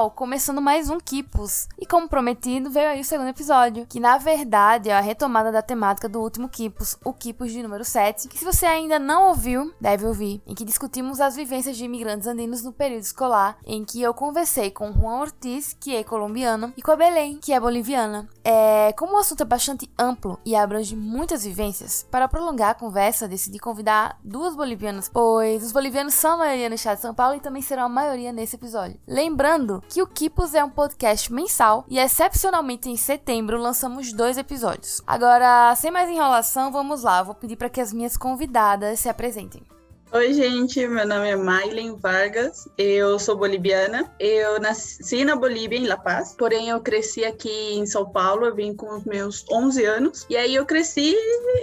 real, começando mais um Kipos. E como prometido, veio aí o segundo episódio, que na verdade é a retomada da temática do último Kipos, o Kipos de número 7, que se você ainda não ouviu, deve ouvir, em que discutimos as vivências de imigrantes andinos no período escolar, em que eu conversei com Juan Ortiz, que é colombiano, e com a Belém, que é boliviana. É, como o assunto é bastante amplo e abrange muitas vivências, para prolongar a conversa, decidi convidar duas bolivianas, pois os bolivianos são a maioria no estado de São Paulo e também serão a maioria nesse episódio. Lembrando que o Kipos é um podcast mensal e excepcionalmente em setembro lançamos dois episódios. Agora, sem mais enrolação, vamos lá, vou pedir para que as minhas convidadas se apresentem. Oi, gente, meu nome é Mailen Vargas, eu sou boliviana. Eu nasci na Bolívia, em La Paz, porém eu cresci aqui em São Paulo, eu vim com os meus 11 anos, e aí eu cresci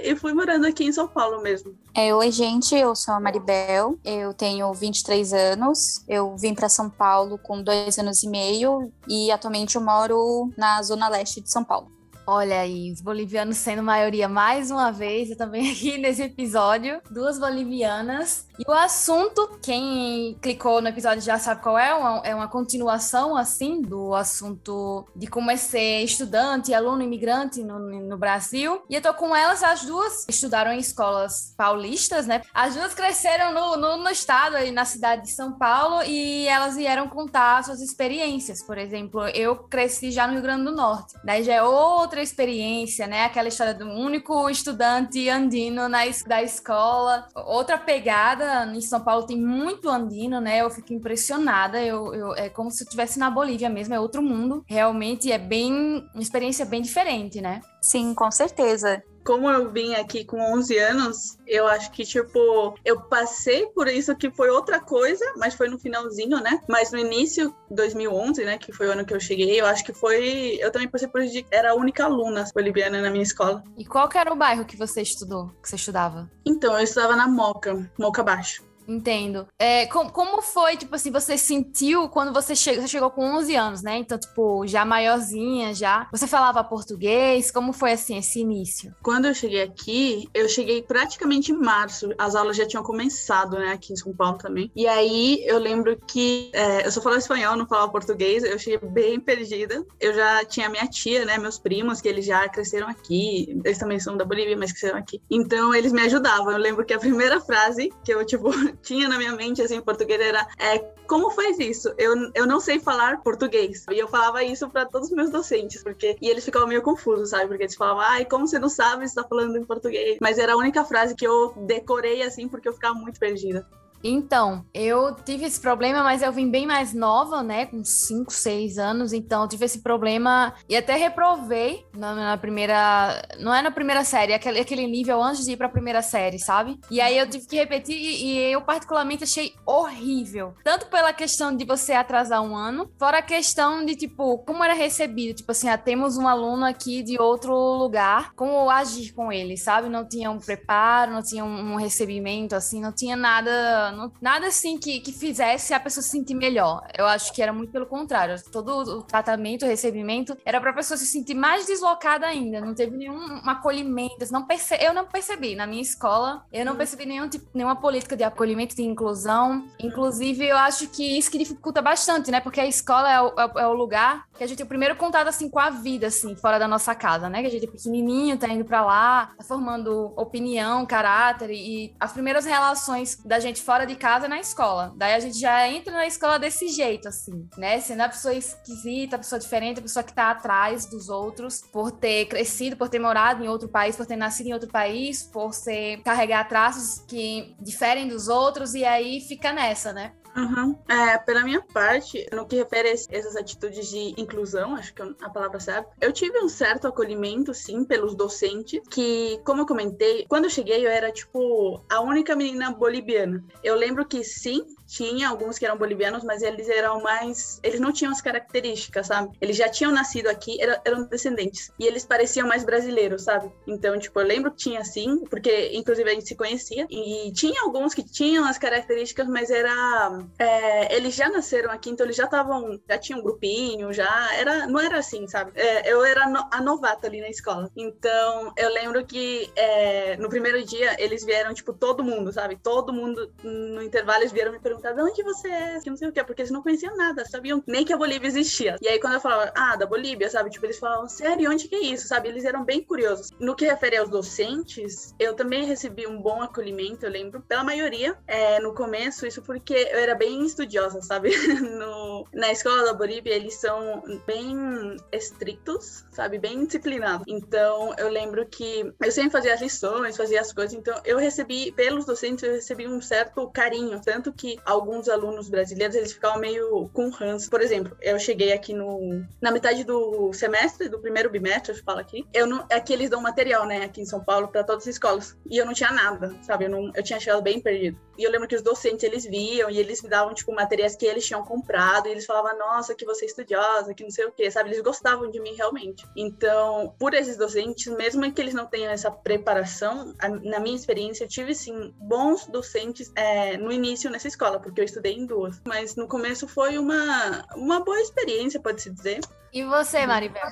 e fui morando aqui em São Paulo mesmo. É, oi, gente, eu sou a Maribel, eu tenho 23 anos, eu vim para São Paulo com dois anos e meio e atualmente eu moro na zona leste de São Paulo. Olha aí, os bolivianos sendo maioria mais uma vez, eu também aqui nesse episódio, duas bolivianas. E o assunto, quem clicou no episódio já sabe qual é, uma, é uma continuação, assim, do assunto de como é ser estudante aluno imigrante no, no Brasil. E eu tô com elas, as duas estudaram em escolas paulistas, né? As duas cresceram no, no, no estado, aí na cidade de São Paulo, e elas vieram contar suas experiências. Por exemplo, eu cresci já no Rio Grande do Norte. Daí já é outra experiência, né? Aquela história do único estudante andino na, da escola, outra pegada em São Paulo tem muito andino, né? Eu fico impressionada. Eu, eu, é como se eu estivesse na Bolívia mesmo, é outro mundo. Realmente é bem uma experiência bem diferente, né? Sim, com certeza como eu vim aqui com 11 anos, eu acho que, tipo, eu passei por isso que foi outra coisa, mas foi no finalzinho, né? Mas no início, 2011, né, que foi o ano que eu cheguei, eu acho que foi. Eu também passei por isso de. Era a única aluna boliviana na minha escola. E qual que era o bairro que você estudou, que você estudava? Então, eu estudava na Moca, Moca Baixo. Entendo. É, com, como foi, tipo assim, você sentiu quando você chegou, você chegou com 11 anos, né? Então, tipo, já maiorzinha, já. Você falava português? Como foi, assim, esse início? Quando eu cheguei aqui, eu cheguei praticamente em março. As aulas já tinham começado, né? Aqui em São Paulo também. E aí, eu lembro que é, eu só falava espanhol, não falava português. Eu cheguei bem perdida. Eu já tinha minha tia, né? Meus primos, que eles já cresceram aqui. Eles também são da Bolívia, mas cresceram aqui. Então, eles me ajudavam. Eu lembro que a primeira frase que eu, tipo tinha na minha mente, assim, em português era é, como faz isso? Eu, eu não sei falar português. E eu falava isso para todos os meus docentes, porque e eles ficavam meio confusos, sabe? Porque eles falavam, ai, como você não sabe, você tá falando em português. Mas era a única frase que eu decorei, assim, porque eu ficava muito perdida. Então, eu tive esse problema, mas eu vim bem mais nova, né? Com 5, 6 anos. Então, tive esse problema e até reprovei na, na, primeira. Não é na primeira série, é aquele, aquele nível antes de ir pra primeira série, sabe? E aí eu tive que repetir e, e eu, particularmente, achei horrível. Tanto pela questão de você atrasar um ano, fora a questão de, tipo, como era recebido. Tipo assim, ah, temos um aluno aqui de outro lugar, como agir com ele, sabe? Não tinha um preparo, não tinha um recebimento, assim, não tinha nada não, nada assim que, que fizesse a pessoa se sentir melhor. Eu acho que era muito pelo contrário. Todo o tratamento, o recebimento, era para a pessoa se sentir mais deslocada ainda. Não teve nenhum acolhimento. Não perce... Eu não percebi. Na minha escola, eu não hum. percebi nenhum tipo, nenhuma política de acolhimento, de inclusão. Inclusive, eu acho que isso que dificulta bastante, né? Porque a escola é o, é, é o lugar que a gente tem o primeiro contato, assim, com a vida, assim, fora da nossa casa, né? Que a gente é pequenininho, tá indo para lá, tá formando opinião, caráter e as primeiras relações da gente fora fora de casa na escola. Daí a gente já entra na escola desse jeito, assim, né? Sendo a pessoa esquisita, a pessoa diferente, a pessoa que tá atrás dos outros, por ter crescido, por ter morado em outro país, por ter nascido em outro país, por ser carregar traços que diferem dos outros, e aí fica nessa, né? Uhum. É, pela minha parte, no que refere a essas atitudes de inclusão, acho que é a palavra certa, eu tive um certo acolhimento, sim, pelos docentes, que, como eu comentei, quando eu cheguei eu era, tipo, a única menina boliviana. Eu lembro que, sim, tinha alguns que eram bolivianos, mas eles eram mais. Eles não tinham as características, sabe? Eles já tinham nascido aqui, eram, descendentes. E eles pareciam mais brasileiros, sabe? Então, tipo, eu lembro que tinha sim, porque inclusive a gente se conhecia. E tinha alguns que tinham as características, mas era. É, eles já nasceram aqui, então eles já estavam. Já tinham um grupinho, já. Era, não era assim, sabe? É, eu era no, a novata ali na escola. Então, eu lembro que é, no primeiro dia eles vieram, tipo, todo mundo, sabe? Todo mundo no intervalo eles vieram me perguntar perguntar de onde você é, que não sei o que, porque eles não conheciam nada, sabiam nem que a Bolívia existia. E aí quando eu falava, ah, da Bolívia, sabe? Tipo, eles falavam, sério, onde que é isso, sabe? Eles eram bem curiosos. No que refere aos docentes, eu também recebi um bom acolhimento, eu lembro, pela maioria, é, no começo, isso porque eu era bem estudiosa, sabe? no, na escola da Bolívia, eles são bem estritos, sabe? Bem disciplinados. Então, eu lembro que eu sempre fazia as lições, fazia as coisas, então eu recebi, pelos docentes, eu recebi um certo carinho, tanto que alguns alunos brasileiros, eles ficavam meio com ranço. Por exemplo, eu cheguei aqui no na metade do semestre, do primeiro bimestre, eu falo aqui, eu não, aqui eles dão material, né, aqui em São Paulo, para todas as escolas. E eu não tinha nada, sabe? Eu, não, eu tinha chegado bem perdido. E eu lembro que os docentes, eles viam e eles me davam, tipo, materiais que eles tinham comprado, e eles falavam, nossa, que você é estudiosa, que não sei o quê, sabe? Eles gostavam de mim realmente. Então, por esses docentes, mesmo que eles não tenham essa preparação, na minha experiência, eu tive, sim, bons docentes é, no início nessa escola, porque eu estudei em duas. Mas no começo foi uma, uma boa experiência, pode-se dizer. E você, Maribel?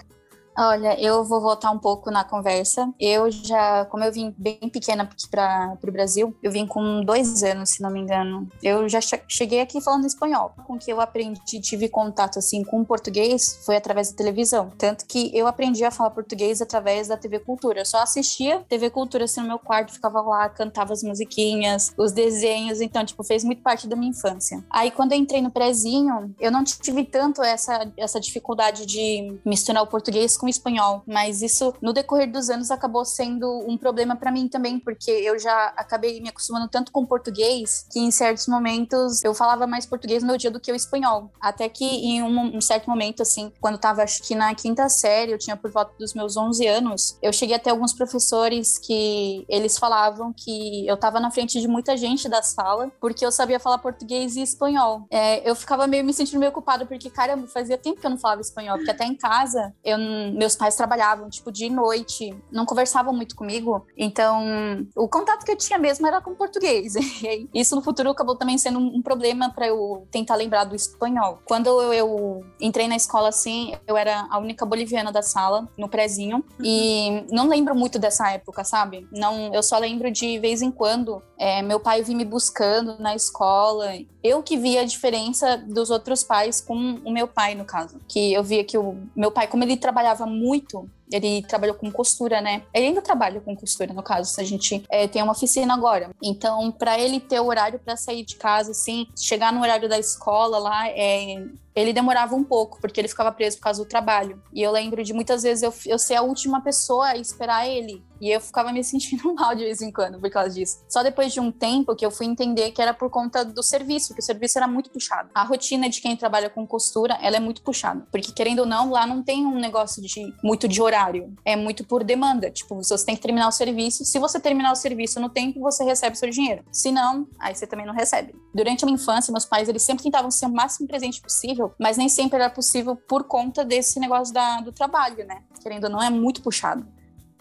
Olha, eu vou voltar um pouco na conversa. Eu já, como eu vim bem pequena para o Brasil, eu vim com dois anos, se não me engano. Eu já cheguei aqui falando espanhol. Com que eu aprendi, tive contato assim com português foi através da televisão. Tanto que eu aprendi a falar português através da TV Cultura. Eu só assistia TV Cultura assim no meu quarto, ficava lá, cantava as musiquinhas, os desenhos. Então, tipo, fez muito parte da minha infância. Aí, quando eu entrei no prezinho, eu não tive tanto essa, essa dificuldade de misturar o português com com espanhol, mas isso no decorrer dos anos acabou sendo um problema para mim também, porque eu já acabei me acostumando tanto com português que em certos momentos eu falava mais português no meu dia do que o espanhol. Até que em um, um certo momento, assim, quando tava acho que na quinta série, eu tinha por volta dos meus 11 anos, eu cheguei até alguns professores que eles falavam que eu tava na frente de muita gente da sala porque eu sabia falar português e espanhol. É, eu ficava meio me sentindo meio ocupada porque, caramba, fazia tempo que eu não falava espanhol, porque até em casa eu meus pais trabalhavam, tipo, de noite, não conversavam muito comigo. Então, o contato que eu tinha mesmo era com português. Isso no futuro acabou também sendo um problema para eu tentar lembrar do espanhol. Quando eu, entrei na escola assim, eu era a única boliviana da sala, no prezinho, uhum. e não lembro muito dessa época, sabe? Não, eu só lembro de vez em quando é, meu pai vir me buscando na escola. Eu que via a diferença dos outros pais com o meu pai, no caso. Que eu via que o meu pai, como ele trabalhava muito ele trabalhou com costura, né? Ele ainda trabalha com costura, no caso. A gente é, tem uma oficina agora. Então, para ele ter o horário para sair de casa, assim, chegar no horário da escola lá, é, ele demorava um pouco, porque ele ficava preso por causa do trabalho. E eu lembro de muitas vezes eu, eu ser a última pessoa a esperar ele. E eu ficava me sentindo mal de vez em quando por causa disso. Só depois de um tempo que eu fui entender que era por conta do serviço, que o serviço era muito puxado. A rotina de quem trabalha com costura, ela é muito puxada. Porque, querendo ou não, lá não tem um negócio de muito de horário. É muito por demanda. Tipo, você tem que terminar o serviço. Se você terminar o serviço no tempo, você recebe seu dinheiro. Se não, aí você também não recebe. Durante a minha infância, meus pais, eles sempre tentavam ser o máximo presente possível possível, mas nem sempre era possível por conta desse negócio da, do trabalho, né? Querendo ou não, é muito puxado.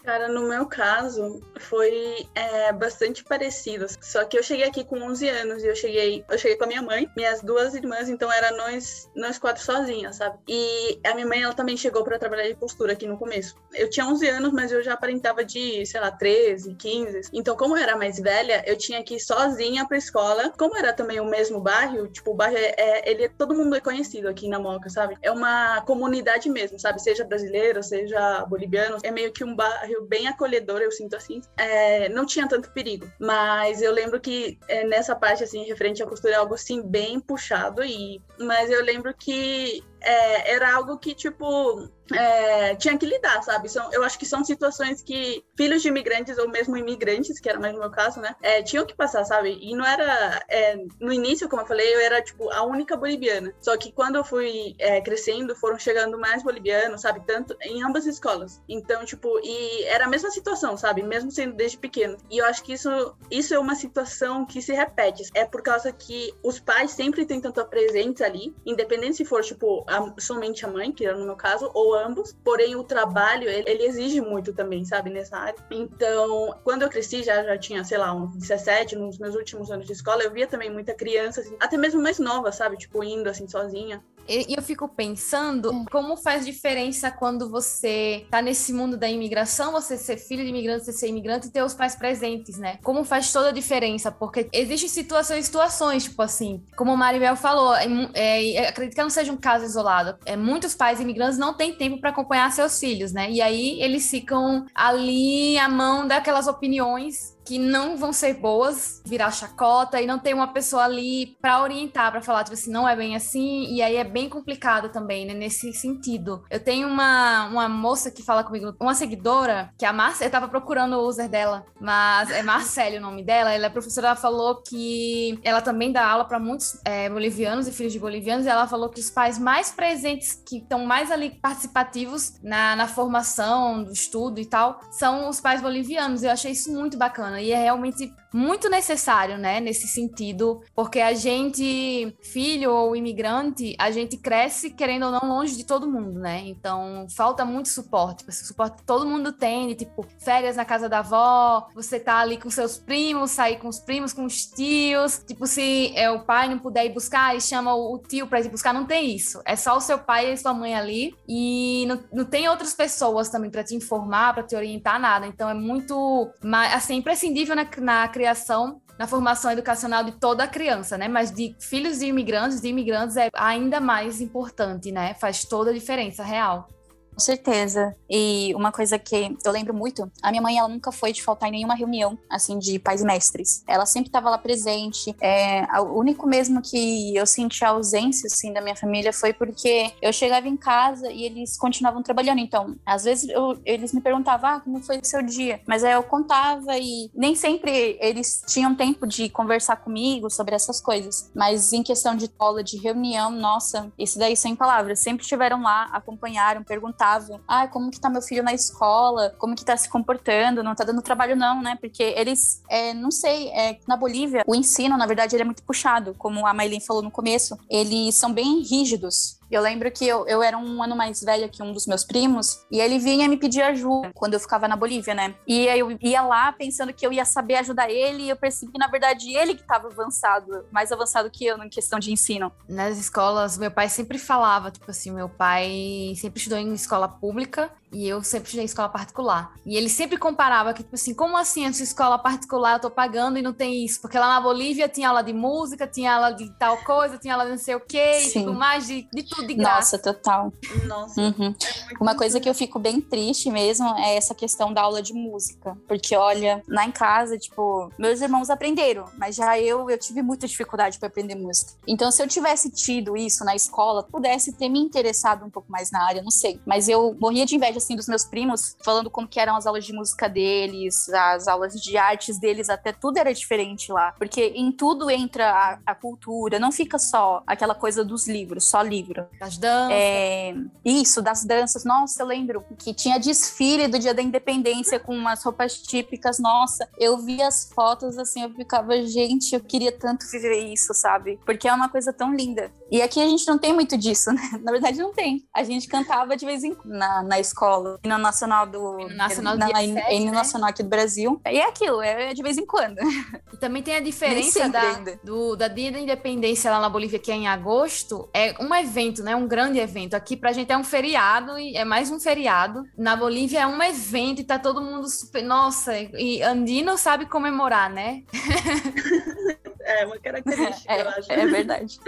Cara, no meu caso, foi é, bastante parecido. Só que eu cheguei aqui com 11 anos e eu cheguei, eu cheguei com a minha mãe, minhas duas irmãs, então era nós, nós quatro sozinhas, sabe? E a minha mãe, ela também chegou para trabalhar de costura aqui no começo. Eu tinha 11 anos, mas eu já aparentava de, sei lá, 13, 15. Então, como eu era mais velha, eu tinha que ir sozinha pra escola. Como era também o mesmo bairro, tipo, o bairro é, é ele todo mundo é conhecido aqui na Moca, sabe? É uma comunidade mesmo, sabe? Seja brasileiro, seja boliviano, é meio que um bairro bem acolhedor, eu sinto assim. É, não tinha tanto perigo. Mas eu lembro que é, nessa parte, assim, referente à costura, é algo, assim, bem puxado. E, mas eu lembro que é, era algo que, tipo, é, tinha que lidar, sabe? São, eu acho que são situações que filhos de imigrantes ou mesmo imigrantes, que era mais no meu caso, né, é, tinham que passar, sabe? E não era. É, no início, como eu falei, eu era, tipo, a única boliviana. Só que quando eu fui é, crescendo, foram chegando mais bolivianos, sabe? Tanto em ambas escolas. Então, tipo, e era a mesma situação, sabe? Mesmo sendo desde pequeno. E eu acho que isso, isso é uma situação que se repete. É por causa que os pais sempre tentam estar presentes ali, independente se for, tipo, a, somente a mãe, que era no meu caso, ou ambos. Porém, o trabalho, ele, ele, exige muito também, sabe, nessa área. Então, quando eu cresci, já, já tinha, sei lá, uns 17, nos meus últimos anos de escola, eu via também muita criança, assim, até mesmo mais nova, sabe, tipo, indo assim sozinha E, eu fico pensando é. como faz diferença quando você tá nesse mundo da imigração, você ser filho de imigrante, você ser imigrante e ter os pais presentes, né? Como faz toda a diferença, porque existem situações e situações, tipo assim, como o Maribel falou, é, é, acredito que não seja um caso isolado. É, muitos pais imigrantes não têm tempo para acompanhar seus filhos, né? E aí eles ficam ali à mão daquelas opiniões que não vão ser boas, virar chacota e não tem uma pessoa ali para orientar, para falar, tipo assim, não é bem assim, e aí é bem complicado também, né, nesse sentido. Eu tenho uma, uma moça que fala comigo, uma seguidora, que é a Marcia, eu tava procurando o user dela, mas é Marcele o nome dela, ela é professora, ela falou que ela também dá aula para muitos é, bolivianos e filhos de bolivianos, e ela falou que os pais mais presentes, que estão mais ali participativos na, na formação, do estudo e tal, são os pais bolivianos, eu achei isso muito bacana e é realmente muito necessário, né, nesse sentido, porque a gente, filho ou imigrante, a gente cresce querendo ou não longe de todo mundo, né? Então falta muito suporte, esse suporte todo mundo tem, de tipo férias na casa da avó, você tá ali com seus primos, sair com os primos, com os tios, tipo se é, o pai não puder ir buscar e chama o tio para ir buscar, não tem isso. É só o seu pai e sua mãe ali e não, não tem outras pessoas também para te informar, para te orientar nada. Então é muito, assim, imprescindível na, na criação criação, na formação educacional de toda a criança, né? Mas de filhos de imigrantes, de imigrantes é ainda mais importante, né? Faz toda a diferença real. Com certeza. E uma coisa que eu lembro muito, a minha mãe ela nunca foi de faltar em nenhuma reunião assim de pais e mestres. Ela sempre estava lá presente. É, o único mesmo que eu senti a ausência assim da minha família foi porque eu chegava em casa e eles continuavam trabalhando. Então, às vezes eu, eles me perguntavam ah, como foi o seu dia, mas aí eu contava e nem sempre eles tinham tempo de conversar comigo sobre essas coisas. Mas em questão de aula, de reunião, nossa, isso daí sem palavras. Sempre estiveram lá, acompanharam, perguntaram perguntavam: ah, como que tá meu filho na escola? Como que tá se comportando? Não tá dando trabalho, não, né? Porque eles, é, não sei, é, na Bolívia, o ensino, na verdade, ele é muito puxado, como a Maylin falou no começo. Eles são bem rígidos. Eu lembro que eu, eu era um ano mais velha que um dos meus primos, e ele vinha me pedir ajuda quando eu ficava na Bolívia, né? E eu ia lá pensando que eu ia saber ajudar ele, e eu percebi que, na verdade, ele que estava avançado, mais avançado que eu em questão de ensino. Nas escolas, meu pai sempre falava, tipo assim, meu pai sempre estudou em escola pública e eu sempre estudei em escola particular. E ele sempre comparava que, tipo assim, como assim essa escola particular eu tô pagando e não tem isso? Porque lá na Bolívia tinha aula de música, tinha aula de tal coisa, tinha aula de não sei o quê, Sim. e tudo mais, de, de tudo de graça. Nossa, total. Nossa. Uhum. É Uma coisa que eu fico bem triste mesmo é essa questão da aula de música. Porque, olha, lá em casa, tipo, meus irmãos aprenderam, mas já eu, eu tive muita dificuldade para aprender música. Então, se eu tivesse tido isso na escola, pudesse ter me interessado um pouco mais na área, não sei. Mas eu morria de inveja assim dos meus primos, falando como que eram as aulas de música deles, as aulas de artes deles, até tudo era diferente lá, porque em tudo entra a, a cultura, não fica só aquela coisa dos livros, só livro. Das danças. É, isso, das danças. Nossa, eu lembro que tinha desfile do Dia da Independência com umas roupas típicas. Nossa, eu vi as fotos assim, eu ficava, gente, eu queria tanto viver isso, sabe? Porque é uma coisa tão linda. E aqui a gente não tem muito disso, né? Na verdade, não tem. A gente cantava de vez em quando na, na escola, no nacional do. No nacional na, 7, né? nacional aqui do Brasil. E é aquilo, é de vez em quando. E também tem a diferença da, do, da Dia da Independência lá na Bolívia, que é em agosto. É um evento, né? Um grande evento. Aqui pra gente é um feriado e é mais um feriado. Na Bolívia é um evento e tá todo mundo super. Nossa, e Andino sabe comemorar, né? É uma característica, é, eu acho. É verdade.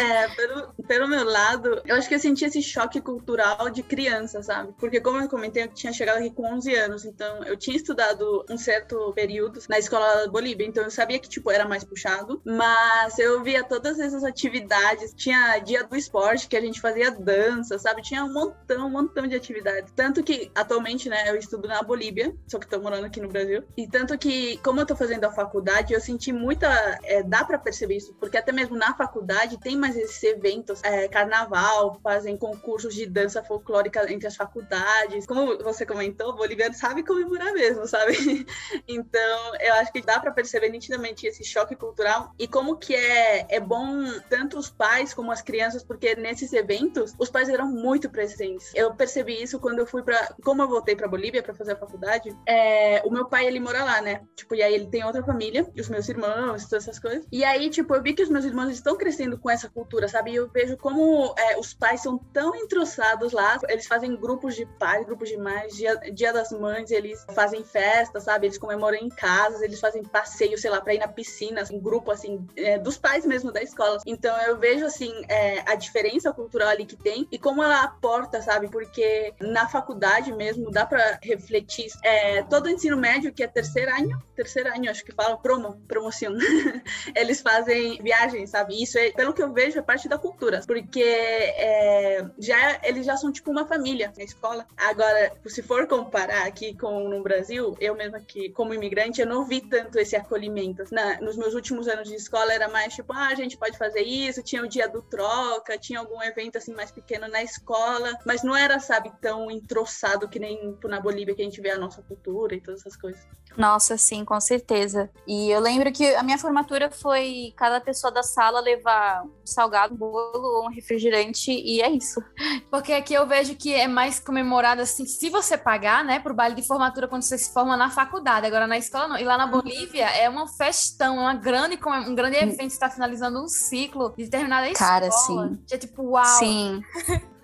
É, pelo, pelo meu lado, eu acho que eu senti esse choque cultural de criança, sabe? Porque, como eu comentei, eu tinha chegado aqui com 11 anos, então eu tinha estudado um certo período na escola da Bolívia, então eu sabia que, tipo, era mais puxado, mas eu via todas essas atividades. Tinha dia do esporte, que a gente fazia dança, sabe? Tinha um montão, um montão de atividades. Tanto que, atualmente, né, eu estudo na Bolívia, só que tô morando aqui no Brasil. E tanto que, como eu tô fazendo a faculdade, eu senti muita é, dá para perceber isso, porque até mesmo na faculdade tem mais esses eventos, é, carnaval, fazem concursos de dança folclórica entre as faculdades. Como você comentou, o boliviano sabe comemorar mesmo, sabe? então, eu acho que dá para perceber nitidamente esse choque cultural e como que é, é bom tanto os pais como as crianças, porque nesses eventos os pais eram muito presentes. Eu percebi isso quando eu fui para, como eu voltei para Bolívia para fazer a faculdade, é, o meu pai ele mora lá, né? Tipo, e aí ele tem outra família, e os meus irmãos, todas essas coisas. E aí, tipo, eu vi que os meus irmãos estão crescendo com essa cultura, sabe? E eu vejo como é, os pais são tão entrossados lá, eles fazem grupos de pais, grupos de mães, dia, dia das mães, eles fazem festa, sabe? Eles comemoram em casas, eles fazem passeio, sei lá, pra ir na piscina, assim, grupo, assim, é, dos pais mesmo da escola. Então eu vejo, assim, é, a diferença cultural ali que tem e como ela aporta, sabe? Porque na faculdade mesmo dá para refletir. É, todo o ensino médio, que é terceiro ano, terceiro ano, acho que fala, promo, promoção, eles fazem viagens, sabe? Isso, é, pelo que eu vejo, é parte da cultura, porque é, já, eles já são tipo uma família na escola. Agora, se for comparar aqui com no Brasil, eu mesma que como imigrante, eu não vi tanto esse acolhimento. Na, nos meus últimos anos de escola era mais tipo, ah, a gente pode fazer isso, tinha o dia do troca, tinha algum evento assim mais pequeno na escola, mas não era, sabe, tão entroçado que nem na Bolívia que a gente vê a nossa cultura e todas essas coisas. Nossa, sim, com certeza. E eu lembro que a minha formatura foi cada pessoa da sala levar um salgado, um bolo ou um refrigerante e é isso. Porque aqui eu vejo que é mais comemorado assim, se você pagar, né, pro baile de formatura quando você se forma na faculdade, agora na escola não. E lá na. Bolívia é uma festão, uma grande, um grande evento, está finalizando um ciclo de determinada escola. Cara, sim. É tipo, uau. Sim.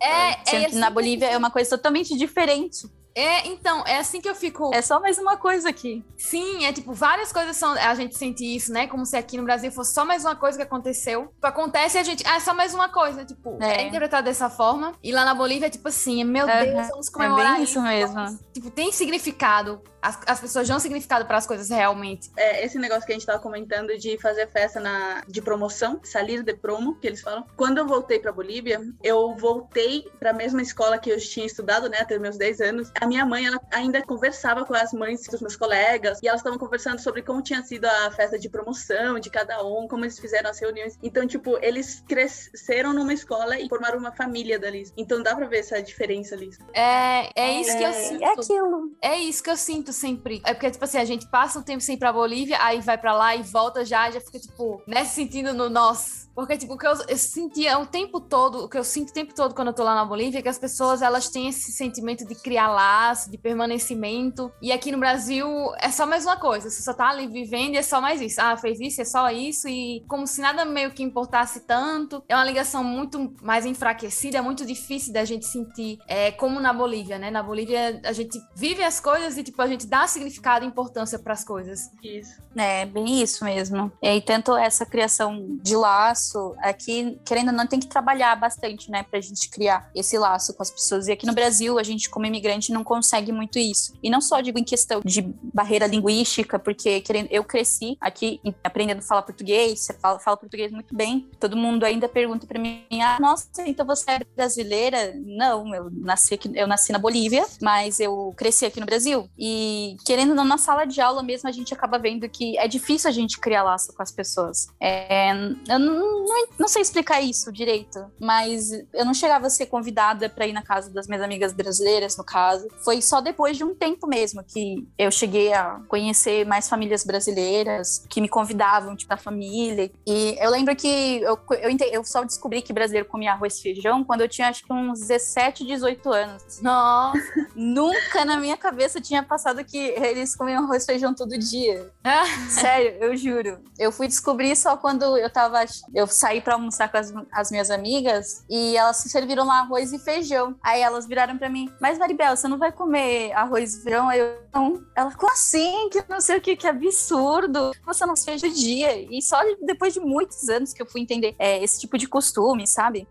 é, é assim, na Bolívia é uma coisa totalmente diferente. É, então, é assim que eu fico. É só mais uma coisa aqui. Sim, é tipo, várias coisas são. A gente sente isso, né? Como se aqui no Brasil fosse só mais uma coisa que aconteceu. Tipo, acontece e a gente. Ah, é só mais uma coisa. Tipo, é, é interpretado dessa forma. E lá na Bolívia é tipo assim, meu Deus, vamos comemorar. É bem isso, isso mesmo. Tipo, tem significado as, as pessoas dão significado para as coisas realmente. É, esse negócio que a gente tava comentando de fazer festa na, de promoção, salir de promo, que eles falam. Quando eu voltei para Bolívia, eu voltei para a mesma escola que eu tinha estudado, né, até meus 10 anos. A minha mãe, ela ainda conversava com as mães dos meus colegas e elas estavam conversando sobre como tinha sido a festa de promoção de cada um, como eles fizeram as reuniões. Então, tipo, eles cresceram numa escola e formaram uma família dali. Então dá para ver essa diferença ali. É, é isso é, que eu sinto. É aquilo. É isso que eu sinto sempre. É porque, tipo assim, a gente passa um tempo sem ir pra Bolívia, aí vai pra lá e volta já, já fica, tipo, né, se sentindo no nosso. Porque, tipo, o que eu, eu sentia o tempo todo, o que eu sinto o tempo todo quando eu tô lá na Bolívia é que as pessoas, elas têm esse sentimento de criar laço, de permanecimento. E aqui no Brasil é só mais uma coisa. Você só tá ali vivendo e é só mais isso. Ah, fez isso, é só isso. E como se nada meio que importasse tanto. É uma ligação muito mais enfraquecida, é muito difícil da gente sentir, é, como na Bolívia, né? Na Bolívia a gente vive as coisas e, tipo, a gente dá significado e importância para as coisas. Isso. É, bem isso mesmo. E tanto essa criação de laço, aqui, querendo ou não, tem que trabalhar bastante, né, pra gente criar esse laço com as pessoas. E aqui no Brasil, a gente, como imigrante, não consegue muito isso. E não só digo em questão de barreira linguística, porque querendo, eu cresci aqui aprendendo a falar português, você fala, fala português muito bem. Todo mundo ainda pergunta para mim: ah, nossa, então você é brasileira? Não, eu nasci aqui, eu nasci na Bolívia, mas eu cresci aqui no Brasil. E querendo ou não, na sala de aula mesmo, a gente acaba vendo que é difícil a gente criar laço com as pessoas. É, eu não, não, não, sei explicar isso direito, mas eu não chegava a ser convidada para ir na casa das minhas amigas brasileiras, no caso. Foi só depois de um tempo mesmo que eu cheguei a conhecer mais famílias brasileiras que me convidavam, tipo, da família. E eu lembro que eu, eu, eu só descobri que brasileiro comia arroz e feijão quando eu tinha acho que uns 17, 18 anos. Nossa! Nunca na minha cabeça tinha passado que eles comiam arroz e feijão todo dia. Sério, eu juro. Eu fui descobrir só quando eu tava. Eu saí pra almoçar com as, as minhas amigas e elas se serviram lá arroz e feijão. Aí elas viraram pra mim, mas Maribel, você não vai comer arroz e feijão? Aí eu, não. Ela, como assim? Que não sei o que, que absurdo. Você não fez o dia. E só depois de muitos anos que eu fui entender é, esse tipo de costume, sabe?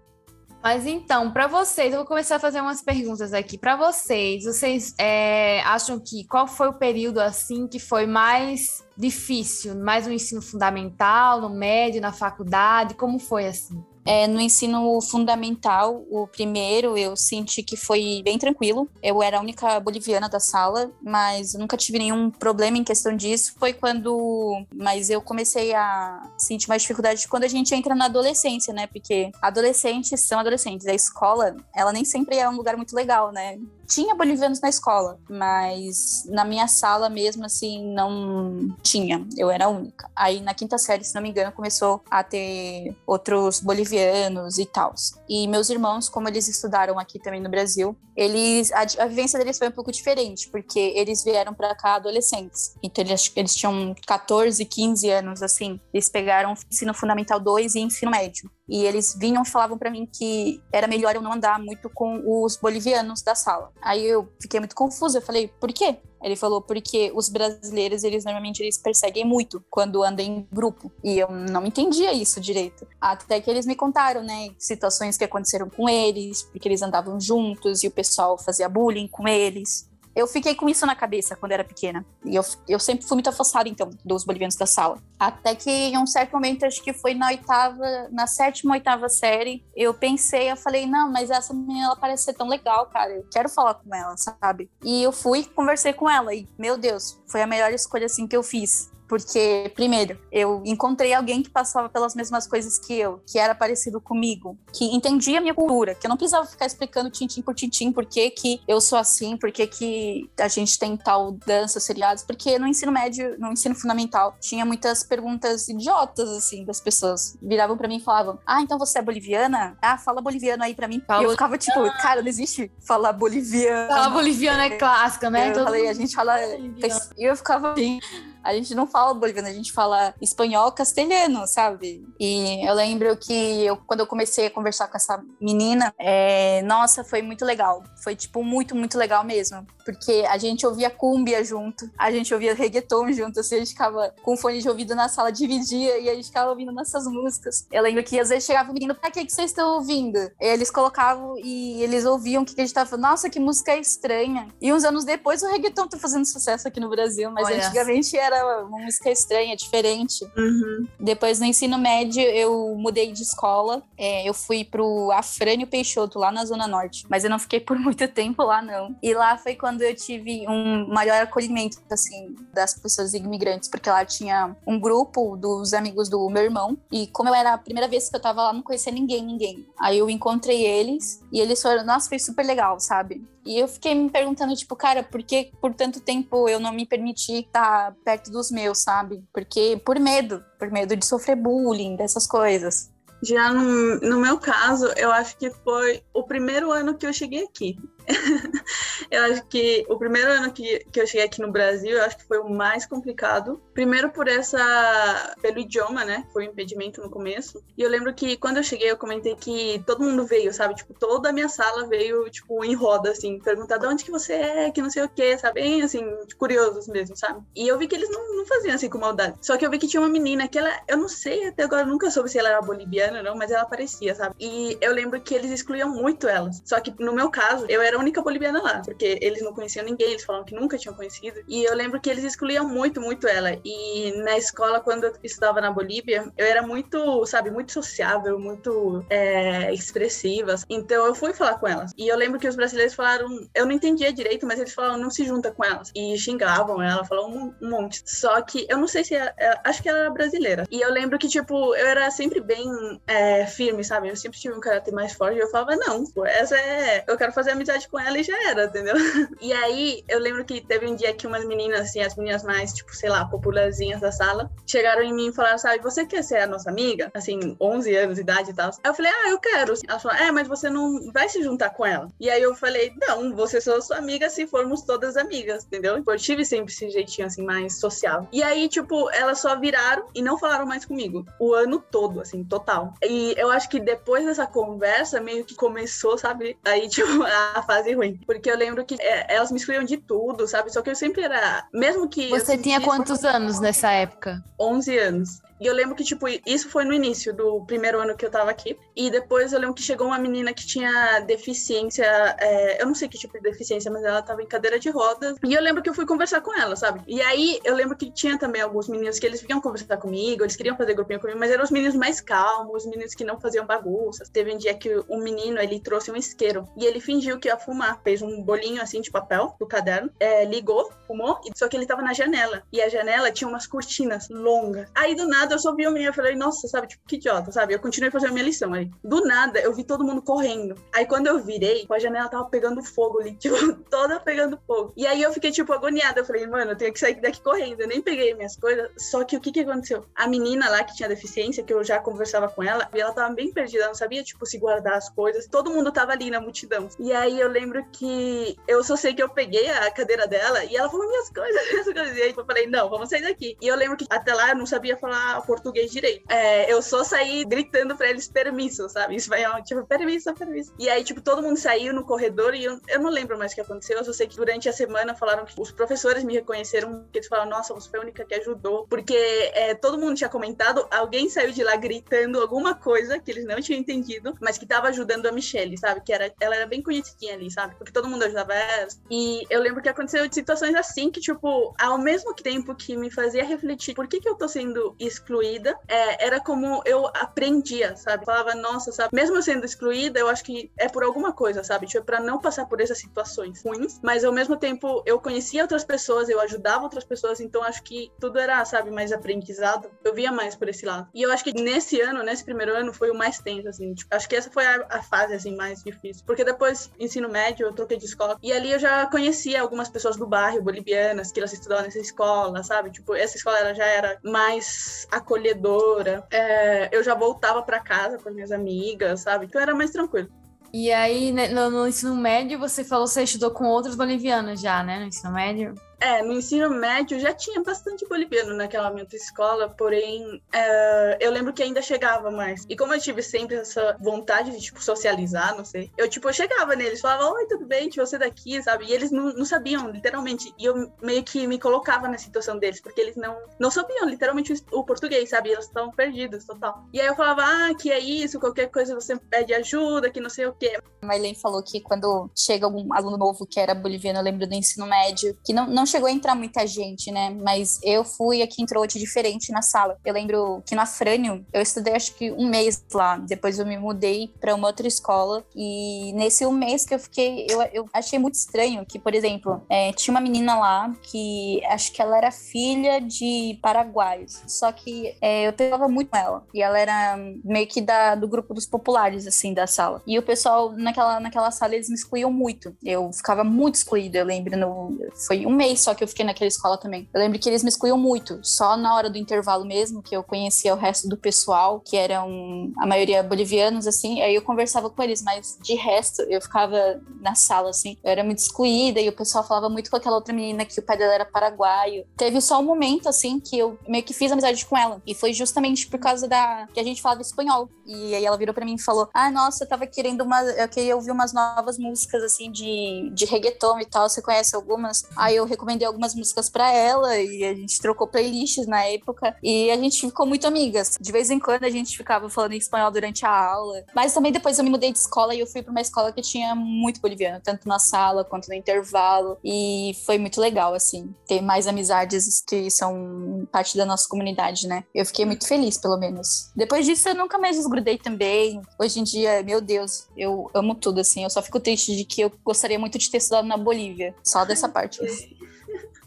Mas então, para vocês, eu vou começar a fazer umas perguntas aqui. Para vocês, vocês é, acham que qual foi o período assim que foi mais difícil? Mais no ensino fundamental, no médio, na faculdade? Como foi assim? É, no ensino fundamental, o primeiro, eu senti que foi bem tranquilo. Eu era a única boliviana da sala, mas nunca tive nenhum problema em questão disso. Foi quando. Mas eu comecei a sentir mais dificuldade quando a gente entra na adolescência, né? Porque adolescentes são adolescentes. A escola, ela nem sempre é um lugar muito legal, né? Tinha bolivianos na escola, mas na minha sala mesmo, assim, não tinha. Eu era a única. Aí na quinta série, se não me engano, começou a ter outros bolivianos e tal. E meus irmãos, como eles estudaram aqui também no Brasil, eles a, a vivência deles foi um pouco diferente, porque eles vieram para cá adolescentes. Então eles, eles tinham 14, 15 anos, assim. Eles pegaram ensino fundamental 2 e ensino médio. E eles vinham e falavam para mim que era melhor eu não andar muito com os bolivianos da sala. Aí eu fiquei muito confusa. Eu falei, por quê? Ele falou porque os brasileiros, eles normalmente eles perseguem muito quando andam em grupo. E eu não entendia isso direito. Até que eles me contaram, né, situações que aconteceram com eles, porque eles andavam juntos e o pessoal fazia bullying com eles eu fiquei com isso na cabeça quando era pequena. E eu, eu sempre fui muito afastada, então, dos bolivianos da sala. Até que em um certo momento, acho que foi na oitava, na sétima, oitava série, eu pensei, eu falei, não, mas essa menina, ela parece ser tão legal, cara. Eu quero falar com ela, sabe? E eu fui, conversei com ela. E, meu Deus, foi a melhor escolha, assim, que eu fiz. Porque, primeiro, eu encontrei alguém que passava pelas mesmas coisas que eu, que era parecido comigo, que entendia a minha cultura, que eu não precisava ficar explicando tintim por tintim por que, que eu sou assim, por que, que a gente tem tal dança, seriados, porque no ensino médio, no ensino fundamental, tinha muitas perguntas idiotas, assim, das pessoas. Viravam para mim e falavam: Ah, então você é boliviana? Ah, fala boliviano aí para mim. Fala e eu ficava tipo, cara, não existe falar boliviano. Falar boliviano é clássica, né? Eu Todo falei, a gente fala. E eu ficava assim. A gente não fala boliviano, a gente fala espanhol castelhano, sabe? E eu lembro que eu, quando eu comecei a conversar com essa menina, é, nossa, foi muito legal. Foi, tipo, muito, muito legal mesmo. Porque a gente ouvia cúmbia junto, a gente ouvia reggaeton junto, assim, a gente ficava com fone de ouvido na sala, dividia e a gente ficava ouvindo nossas músicas. Eu lembro que às vezes chegava o menino, pra que, que vocês estão ouvindo? E eles colocavam e eles ouviam o que, que a gente tava falando. Nossa, que música estranha. E uns anos depois o reggaeton tá fazendo sucesso aqui no Brasil, mas Olha. antigamente era uma música estranha, diferente. Uhum. Depois, no ensino médio, eu mudei de escola. É, eu fui pro Afrânio Peixoto, lá na Zona Norte. Mas eu não fiquei por muito tempo lá, não. E lá foi quando eu tive um maior acolhimento, assim, das pessoas imigrantes. Porque lá tinha um grupo dos amigos do meu irmão. E como eu era a primeira vez que eu tava lá, não conhecia ninguém, ninguém. Aí eu encontrei eles. E eles foram, nossa, foi super legal, sabe? E eu fiquei me perguntando, tipo, cara, por que por tanto tempo eu não me permiti estar perto dos meus, sabe? Porque por medo, por medo de sofrer bullying, dessas coisas. Já no, no meu caso, eu acho que foi o primeiro ano que eu cheguei aqui. eu acho que o primeiro ano que, que eu cheguei aqui no Brasil, eu acho que foi o mais complicado. Primeiro por essa. pelo idioma, né? Foi um impedimento no começo. E eu lembro que quando eu cheguei, eu comentei que todo mundo veio, sabe? Tipo, toda a minha sala veio, tipo, em roda, assim, perguntar de onde que você é, que não sei o quê, sabe? Bem, assim, curiosos mesmo, sabe? E eu vi que eles não, não faziam assim com maldade. Só que eu vi que tinha uma menina que ela. Eu não sei, até agora nunca soube se ela era boliviana ou não, mas ela parecia, sabe? E eu lembro que eles excluíam muito elas. Só que no meu caso, eu era era a única boliviana lá, porque eles não conheciam ninguém, eles falavam que nunca tinham conhecido. E eu lembro que eles excluíam muito, muito ela. E na escola, quando eu estudava na Bolívia, eu era muito, sabe, muito sociável, muito é, expressiva. Então eu fui falar com elas. E eu lembro que os brasileiros falaram, eu não entendia direito, mas eles falaram, não se junta com elas. E xingavam ela, falavam um, monte. Só que eu não sei se, acho que ela era brasileira. E eu lembro que, tipo, eu era sempre bem é, firme, sabe? Eu sempre tive um caráter mais forte. E eu falava, não, essa é. Eu quero fazer amizade com ela e já era, entendeu? E aí, eu lembro que teve um dia que umas meninas, assim, as meninas mais, tipo, sei lá, popularzinhas da sala, chegaram em mim e falaram, sabe, você quer ser a nossa amiga? Assim, 11 anos de idade e tal. Aí eu falei, ah, eu quero. Ela falou, é, mas você não vai se juntar com ela. E aí eu falei, não, você só sua amiga se formos todas amigas, entendeu? Eu tive sempre esse jeitinho, assim, mais social. E aí, tipo, elas só viraram e não falaram mais comigo. O ano todo, assim, total. E eu acho que depois dessa conversa, meio que começou, sabe? Aí, tipo, a fase ruim. Porque eu lembro que é, elas me excluíam de tudo, sabe? Só que eu sempre era. Mesmo que. Você tinha quantos anos nessa época? 11 anos. E eu lembro que, tipo, isso foi no início do primeiro ano que eu tava aqui. E depois eu lembro que chegou uma menina que tinha deficiência. É, eu não sei que tipo de deficiência, mas ela tava em cadeira de rodas. E eu lembro que eu fui conversar com ela, sabe? E aí eu lembro que tinha também alguns meninos que eles vinham conversar comigo, eles queriam fazer grupinho comigo, mas eram os meninos mais calmos, os meninos que não faziam bagunças. Teve um dia que um menino, ele trouxe um isqueiro. E ele fingiu que ia fumar. Fez um bolinho assim de papel do caderno, é, ligou, fumou, só que ele tava na janela. E a janela tinha umas cortinas longas. Aí do nada eu só vi o menino e falei, nossa, sabe, tipo, que idiota, sabe? Eu continuei fazendo a minha lição aí. Do nada, eu vi todo mundo correndo. Aí quando eu virei, a janela tava pegando fogo ali, tipo, toda pegando fogo. E aí eu fiquei, tipo, agoniada. Eu falei, mano, eu tenho que sair daqui correndo. Eu nem peguei minhas coisas. Só que o que que aconteceu? A menina lá que tinha deficiência, que eu já conversava com ela, e ela tava bem perdida, ela não sabia, tipo, se guardar as coisas. Todo mundo tava ali na multidão. E aí eu lembro que eu só sei que eu peguei a cadeira dela e ela falou minhas coisas, minhas coisas. E aí eu falei, não, vamos sair daqui. E eu lembro que até lá eu não sabia falar português direito. É, eu só saí gritando pra eles permisso, sabe? Isso vai, tipo, permisso, permisso. E aí, tipo, todo mundo saiu no corredor e eu, eu não lembro mais o que aconteceu. Eu só sei que durante a semana falaram que os professores me reconheceram, que eles falaram, nossa, você foi a única que ajudou. Porque é, todo mundo tinha comentado, alguém saiu de lá gritando alguma coisa que eles não tinham entendido, mas que tava ajudando a Michelle, sabe? Que era, ela era bem conhecidinha ali, sabe? Porque todo mundo ajudava ela. E eu lembro que aconteceu situações assim que, tipo, ao mesmo tempo que me fazia refletir por que, que eu tô sendo excluída, é, era como eu aprendia, sabe? Falava, nossa, sabe? Mesmo sendo excluída, eu acho que é por alguma coisa, sabe? Tipo, é pra não passar por essas situações ruins, mas ao mesmo tempo eu conhecia outras pessoas, eu ajudava outras pessoas, então acho que tudo era, sabe, mais aprendizado. Eu via mais por esse lado. E eu acho que nesse ano, nesse primeiro ano, foi o mais tenso, assim. Tipo, acho que essa foi a, a fase, assim, mais difícil. Porque depois, ensino médio, eu troquei de escola. E ali eu já conhecia algumas pessoas do bairro, bolivianas, que elas estudavam nessa escola, sabe? Tipo, essa escola ela já era mais acolhedora. É, eu já voltava para casa com as minhas amigas, sabe? Então era mais tranquilo. E aí, né, no, no, ensino médio, você falou que você estudou com outros bolivianos já, né? No ensino médio? É, no ensino médio já tinha bastante boliviano naquela minha escola, porém é, eu lembro que ainda chegava mais. E como eu tive sempre essa vontade de, tipo, socializar, não sei, eu, tipo, eu chegava neles, falava, oi, tudo bem, tipo, você daqui, sabe? E eles não, não sabiam, literalmente. E eu meio que me colocava na situação deles, porque eles não, não sabiam, literalmente, o, português, sabe? Eles estavam perdidos, total. E aí eu falava, ah, que é isso, qualquer coisa você pede ajuda, que não sei o quê. A Marlene falou que quando chega algum aluno novo que era boliviano, eu lembro do ensino médio, que não, não chegou a entrar muita gente, né? Mas eu fui aqui entrou outro diferente na sala. Eu lembro que na Frânio eu estudei acho que um mês lá. Depois eu me mudei para uma outra escola. E nesse um mês que eu fiquei, eu, eu achei muito estranho que, por exemplo, é, tinha uma menina lá que acho que ela era filha de paraguaios. Só que é, eu pegava muito com ela. E ela era meio que da, do grupo dos populares, assim, da sala. E o pessoal naquela, naquela sala eles me excluíam muito. Eu ficava muito excluída, eu lembro. No, foi um mês só que eu fiquei naquela escola também. Eu lembro que eles me excluíam muito. Só na hora do intervalo mesmo, que eu conhecia o resto do pessoal, que eram a maioria bolivianos, assim. Aí eu conversava com eles, mas de resto eu ficava na sala, assim. Eu era muito excluída e o pessoal falava muito com aquela outra menina que o pai dela era paraguaio. Teve só um momento, assim, que eu meio que fiz amizade com ela. E foi justamente por causa da. que a gente falava espanhol. E aí ela virou para mim e falou: Ah, nossa, eu tava querendo uma. Eu queria ouvir umas novas músicas, assim, de, de reggaeton e tal. Você conhece algumas? Aí eu recomendei algumas músicas para ela e a gente trocou playlists na época e a gente ficou muito amigas. De vez em quando a gente ficava falando em espanhol durante a aula. Mas também depois eu me mudei de escola e eu fui para uma escola que tinha muito boliviano, tanto na sala quanto no intervalo. E foi muito legal, assim, ter mais amizades que são parte da nossa comunidade, né? Eu fiquei muito feliz, pelo menos. Depois disso, eu nunca mais desgrudei também. Hoje em dia, meu Deus, eu amo tudo, assim. Eu só fico triste de que eu gostaria muito de ter estudado na Bolívia. Só dessa parte.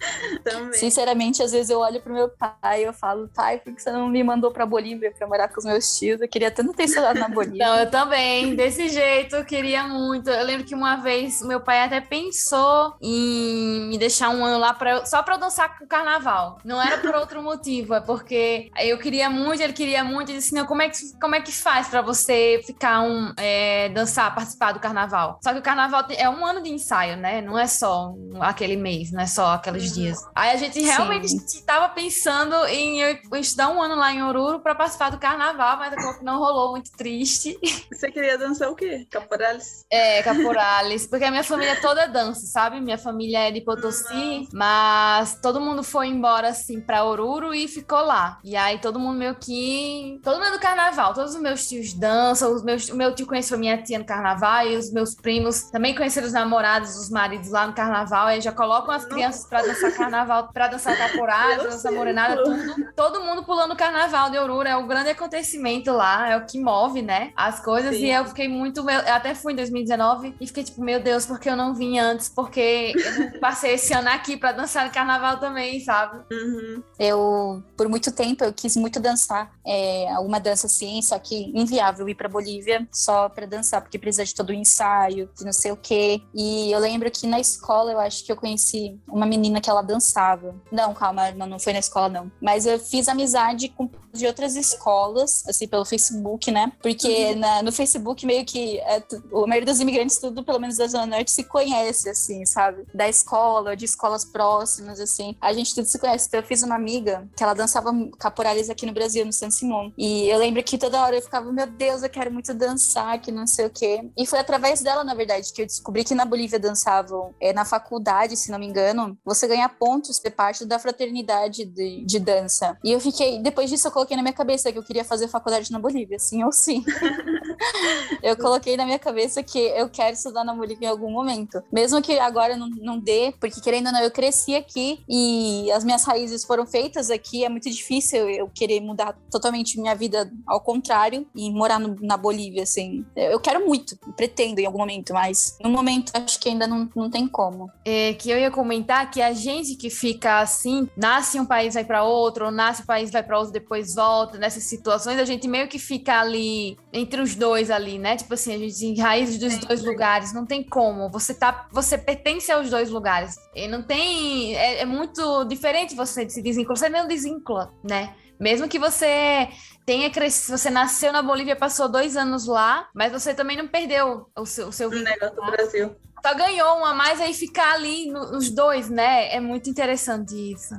Também. Sinceramente, às vezes eu olho pro meu pai e eu falo, pai, por que você não me mandou pra Bolívia pra morar com os meus tios? Eu queria tanto ter estudado na Bolívia. Não, eu também, desse jeito, eu queria muito. Eu lembro que uma vez meu pai até pensou em me deixar um ano lá pra, só pra eu dançar com o carnaval. Não era por outro motivo, é porque eu queria muito, ele queria muito, ele disse, não, como é que, como é que faz pra você ficar um, é, dançar, participar do carnaval? Só que o carnaval é um ano de ensaio, né? Não é só aquele mês, não é só aqueles dias. Aí a gente realmente estava pensando em estudar um ano lá em Oruro para participar do carnaval, mas acabou que não rolou, muito triste. Você queria dançar o quê? Caporales? É, caporales, porque a minha família toda dança, sabe? Minha família é de Potosí, mas todo mundo foi embora assim para Oruro e ficou lá. E aí todo mundo meio que todo mundo do carnaval, todos os meus tios dançam, os meus o meu tio conheceu minha tia no carnaval e os meus primos também conheceram os namorados, os maridos lá no carnaval, aí já colocam as crianças para dançar dançar carnaval, para dançar caporada, dançar morenada, tudo. Todo mundo pulando carnaval de Oruro, é o grande acontecimento lá, é o que move, né? As coisas. Sim. E eu fiquei muito. Eu até fui em 2019 e fiquei tipo, meu Deus, porque eu não vim antes? Porque eu passei esse ano aqui para dançar carnaval também, sabe? Uhum. Eu, por muito tempo, eu quis muito dançar é, alguma dança assim, só que inviável ir para Bolívia só para dançar, porque precisa de todo o ensaio, de não sei o quê. E eu lembro que na escola eu acho que eu conheci uma menina que ela dançava. Não, calma, não, não foi na escola, não. Mas eu fiz amizade com de outras escolas, assim, pelo Facebook, né? Porque uhum. na, no Facebook meio que é, a maioria dos imigrantes, tudo, pelo menos da Zona Norte, se conhece, assim, sabe? Da escola, de escolas próximas, assim. A gente tudo se conhece. Então eu fiz uma amiga que ela dançava caporales aqui no Brasil, no San Simão. E eu lembro que toda hora eu ficava, meu Deus, eu quero muito dançar, que não sei o quê. E foi através dela, na verdade, que eu descobri que na Bolívia dançavam. É, na faculdade, se não me engano, você ganha pontos ser parte da fraternidade de, de dança. E eu fiquei, depois disso, eu coloquei na minha cabeça que eu queria fazer faculdade na Bolívia, sim ou sim. eu coloquei na minha cabeça que eu quero estudar na Bolívia em algum momento. Mesmo que agora não, não dê, porque querendo ou não, eu cresci aqui e as minhas raízes foram feitas aqui, é muito difícil eu querer mudar totalmente minha vida ao contrário e morar no, na Bolívia, assim. Eu quero muito, pretendo em algum momento, mas no momento acho que ainda não, não tem como. É, que eu ia comentar que a gente que fica assim, nasce um país, vai para outro, ou nasce um país, vai para outro, depois volta, nessas situações, a gente meio que fica ali entre os dois ali, né? Tipo assim, a gente em raízes dos dois lugares, não tem como. Você tá, você pertence aos dois lugares. E não tem, é, é muito diferente você se desvincular, você não desvincula, né? Mesmo que você tenha crescido, você nasceu na Bolívia, passou dois anos lá, mas você também não perdeu o seu, o seu vínculo. negócio do Brasil. Só ganhou uma mais aí ficar ali nos dois, né? É muito interessante isso.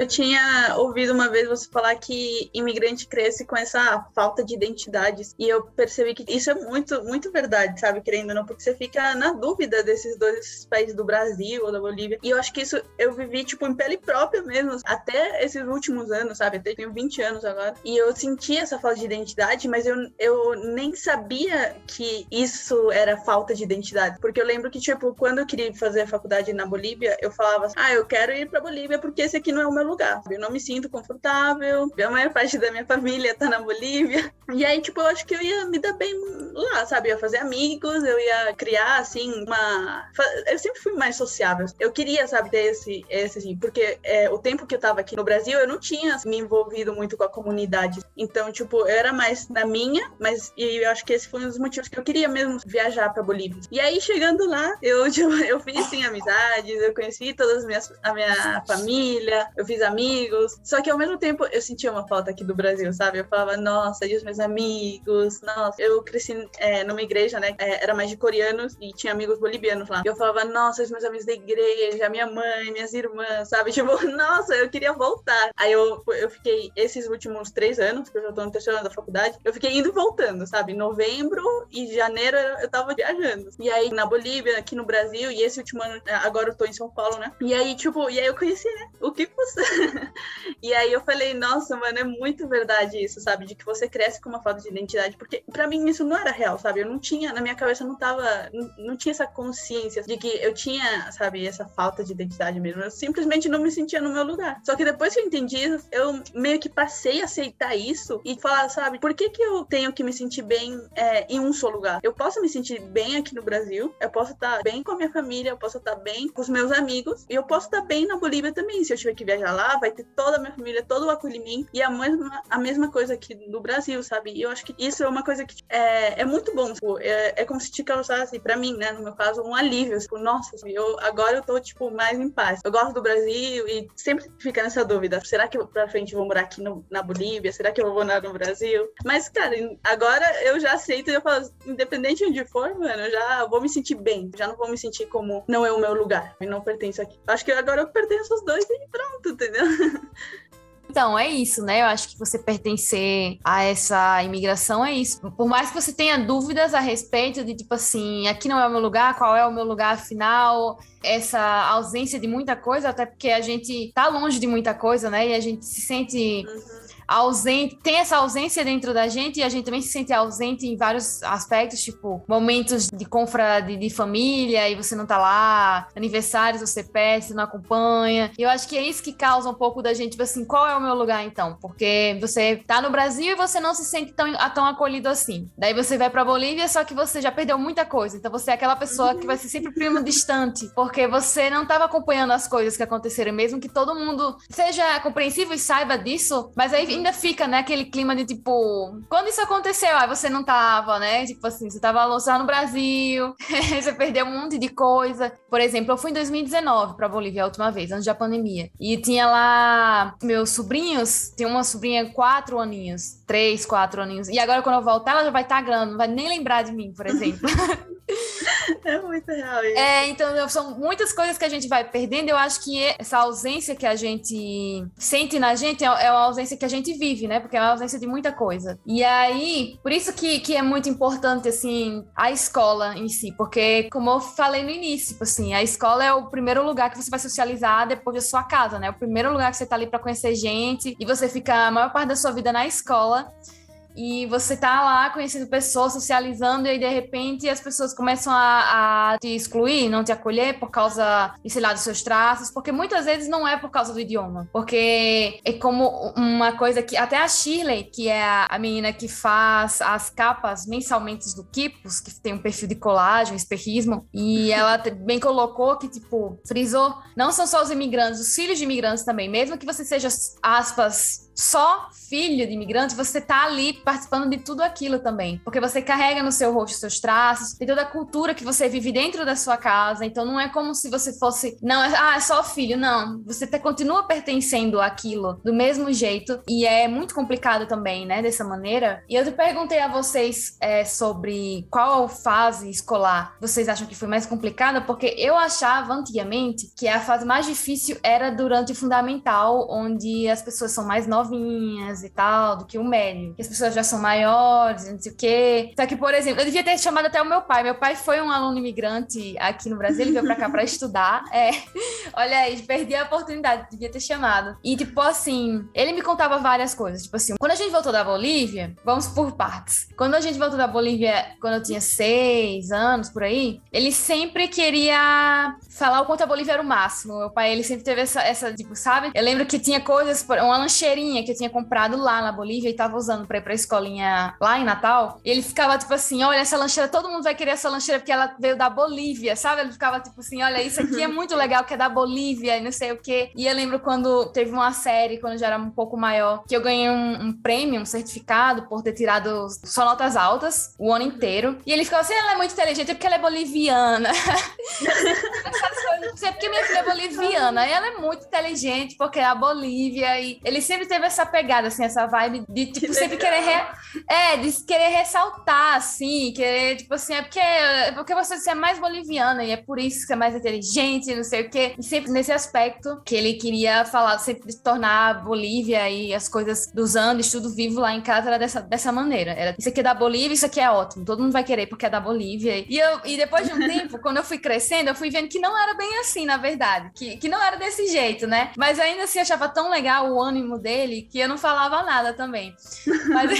Eu tinha ouvido uma vez você falar que imigrante cresce com essa falta de identidades. E eu percebi que isso é muito, muito verdade, sabe? Querendo ou não, porque você fica na dúvida desses dois países do Brasil ou da Bolívia. E eu acho que isso eu vivi, tipo, em pele própria mesmo, até esses últimos anos, sabe? Até tenho 20 anos agora. E eu senti essa falta de identidade, mas eu, eu nem sabia que isso era falta de identidade. Porque eu lembro que, tipo, quando eu queria fazer a faculdade na Bolívia, eu falava assim, ah, eu quero ir pra Bolívia porque esse aqui não é o meu lugar. Eu não me sinto confortável. A maior parte da minha família tá na Bolívia. E aí, tipo, eu acho que eu ia me dar bem lá, sabe? Eu ia fazer amigos, eu ia criar, assim, uma. Eu sempre fui mais sociável. Eu queria, sabe, ter esse, esse assim, porque é, o tempo que eu tava aqui no Brasil, eu não tinha me envolvido muito com a comunidade. Então, tipo, eu era mais na minha, mas e eu acho que esse foi um dos motivos que eu queria mesmo viajar pra Bolívia. E aí, chegando lá, eu, eu fiz, sim, amizades, eu conheci todas as minhas, a minha família, eu fiz amigos. Só que ao mesmo tempo eu sentia uma falta aqui do Brasil, sabe? Eu falava, nossa, e os meus amigos? Nossa, eu cresci é, numa igreja, né? É, era mais de coreanos e tinha amigos bolivianos lá. Eu falava, nossa, os meus amigos da igreja, minha mãe, minhas irmãs, sabe? Tipo, nossa, eu queria voltar. Aí eu, eu fiquei esses últimos três anos, que eu já tô no terceiro ano da faculdade, eu fiquei indo e voltando, sabe? Novembro e janeiro eu tava viajando. E aí na Bolívia, aqui no Brasil, e esse último ano, agora eu tô em São Paulo, né? E aí, tipo, e aí eu conheci, né? O que você e aí eu falei, nossa, mano, é muito verdade isso, sabe? De que você cresce com uma falta de identidade. Porque para mim isso não era real, sabe? Eu não tinha, na minha cabeça não tava, não, não, tinha essa consciência de que eu tinha, sabe, essa falta de identidade mesmo. Eu simplesmente não me sentia no meu lugar. Só que depois que eu entendi isso, eu meio que passei a aceitar isso e falar, sabe, por que que eu tenho que me sentir bem é, em um só lugar? Eu posso me sentir bem aqui no Brasil, eu posso estar bem com a minha família, eu posso estar bem com os meus amigos e eu posso estar bem na Bolívia também. Se eu tiver que viajar lá, vai ter toda a minha família, todo o acolhimento e a mesma, a mesma coisa aqui no Brasil, sabe? E eu acho que isso é uma coisa que é, é muito bom, tipo, é, é como se te causasse, pra mim, né, no meu caso, um alívio, tipo, nossa, eu, agora eu tô, tipo, mais em paz. Eu gosto do Brasil e sempre fica nessa dúvida, será que pra frente eu vou morar aqui no, na Bolívia? Será que eu vou morar no Brasil? Mas, cara, agora eu já aceito e eu falo, independente de onde for, mano, eu já vou me sentir bem, já não vou me sentir como não é o meu lugar e não pertenço aqui. Acho que agora eu pertenço aos dois e pronto, entendeu? Então, é isso, né? Eu acho que você pertencer a essa imigração é isso. Por mais que você tenha dúvidas a respeito de, tipo assim, aqui não é o meu lugar, qual é o meu lugar afinal, essa ausência de muita coisa, até porque a gente tá longe de muita coisa, né? E a gente se sente. Uhum ausente, tem essa ausência dentro da gente e a gente também se sente ausente em vários aspectos, tipo momentos de confra de, família e você não tá lá, aniversários você pede, você não acompanha. E eu acho que é isso que causa um pouco da gente, tipo assim, qual é o meu lugar então? Porque você tá no Brasil e você não se sente tão, tão acolhido assim. Daí você vai pra Bolívia, só que você já perdeu muita coisa. Então você é aquela pessoa que vai ser sempre primo distante, porque você não tava acompanhando as coisas que aconteceram, mesmo que todo mundo seja compreensível e saiba disso, mas aí ainda fica, né, aquele clima de tipo, quando isso aconteceu? Aí você não tava, né? Tipo assim, você tava lá no Brasil, você perdeu um monte de coisa. Por exemplo, eu fui em 2019 pra Bolívia a última vez, antes da pandemia. E tinha lá meus sobrinhos, tem uma sobrinha quatro aninhos, três, quatro aninhos. E agora quando eu voltar, ela já vai estar tá grande, não vai nem lembrar de mim, por exemplo. É muito real isso. É, então são muitas coisas que a gente vai perdendo. Eu acho que essa ausência que a gente sente na gente é, é uma ausência que a gente vive, né? Porque é uma ausência de muita coisa. E aí, por isso que, que é muito importante, assim, a escola em si. Porque, como eu falei no início, tipo assim, a escola é o primeiro lugar que você vai socializar depois da sua casa, né? O primeiro lugar que você tá ali para conhecer gente e você fica a maior parte da sua vida na escola e você tá lá conhecendo pessoas, socializando, e aí de repente as pessoas começam a, a, te excluir, não te acolher por causa, sei lá, dos seus traços, porque muitas vezes não é por causa do idioma, porque é como uma coisa que até a Shirley, que é a, menina que faz as capas mensalmente do Kipos, que tem um perfil de colagem, espejismo, e ela bem colocou que, tipo, frisou, não são só os imigrantes, os filhos de imigrantes também, mesmo que você seja, aspas, só filho de imigrante, você tá ali participando de tudo aquilo também. Porque você carrega no seu rosto seus traços, tem toda a cultura que você vive dentro da sua casa. Então não é como se você fosse, não, é, ah, é só filho. Não, você te, continua pertencendo àquilo do mesmo jeito. E é muito complicado também, né, dessa maneira. E eu te perguntei a vocês é, sobre qual fase escolar vocês acham que foi mais complicada, porque eu achava antigamente que a fase mais difícil era durante o fundamental, onde as pessoas são mais novas novinhas e tal, do que o médio. Que as pessoas já são maiores, não sei o quê. Só que, por exemplo, eu devia ter chamado até o meu pai. Meu pai foi um aluno imigrante aqui no Brasil, ele veio pra cá pra estudar. É, olha aí, perdi a oportunidade, devia ter chamado. E, tipo assim, ele me contava várias coisas. Tipo assim, quando a gente voltou da Bolívia, vamos por partes. Quando a gente voltou da Bolívia, quando eu tinha seis anos, por aí, ele sempre queria falar o quanto a Bolívia era o máximo. Meu pai, ele sempre teve essa, essa tipo, sabe? Eu lembro que tinha coisas, uma lancheirinha que eu tinha comprado lá na Bolívia e tava usando pra ir pra escolinha lá em Natal. E ele ficava tipo assim: olha, essa lancheira, todo mundo vai querer essa lancheira porque ela veio da Bolívia, sabe? Ele ficava tipo assim: olha, isso aqui é muito legal, que é da Bolívia e não sei o quê. E eu lembro quando teve uma série, quando eu já era um pouco maior, que eu ganhei um, um prêmio, um certificado por ter tirado só notas altas o ano inteiro. E ele ficava assim: ela é muito inteligente, é porque ela é boliviana. é porque minha filha é boliviana. E ela é muito inteligente porque é a Bolívia. E ele sempre teve essa pegada, assim, essa vibe de, tipo, que sempre querer... Re... É, de querer ressaltar, assim, querer, tipo assim, é porque, é porque você é mais boliviana e é por isso que você é mais inteligente, não sei o quê. E sempre nesse aspecto que ele queria falar, sempre de tornar a Bolívia e as coisas dos Andes, tudo vivo lá em casa, era dessa, dessa maneira. Era, isso aqui é da Bolívia, isso aqui é ótimo. Todo mundo vai querer porque é da Bolívia. E, eu, e depois de um tempo, quando eu fui crescendo, eu fui vendo que não era bem assim, na verdade. Que, que não era desse jeito, né? Mas ainda assim, achava tão legal o ânimo dele que eu não falava nada também. Mas,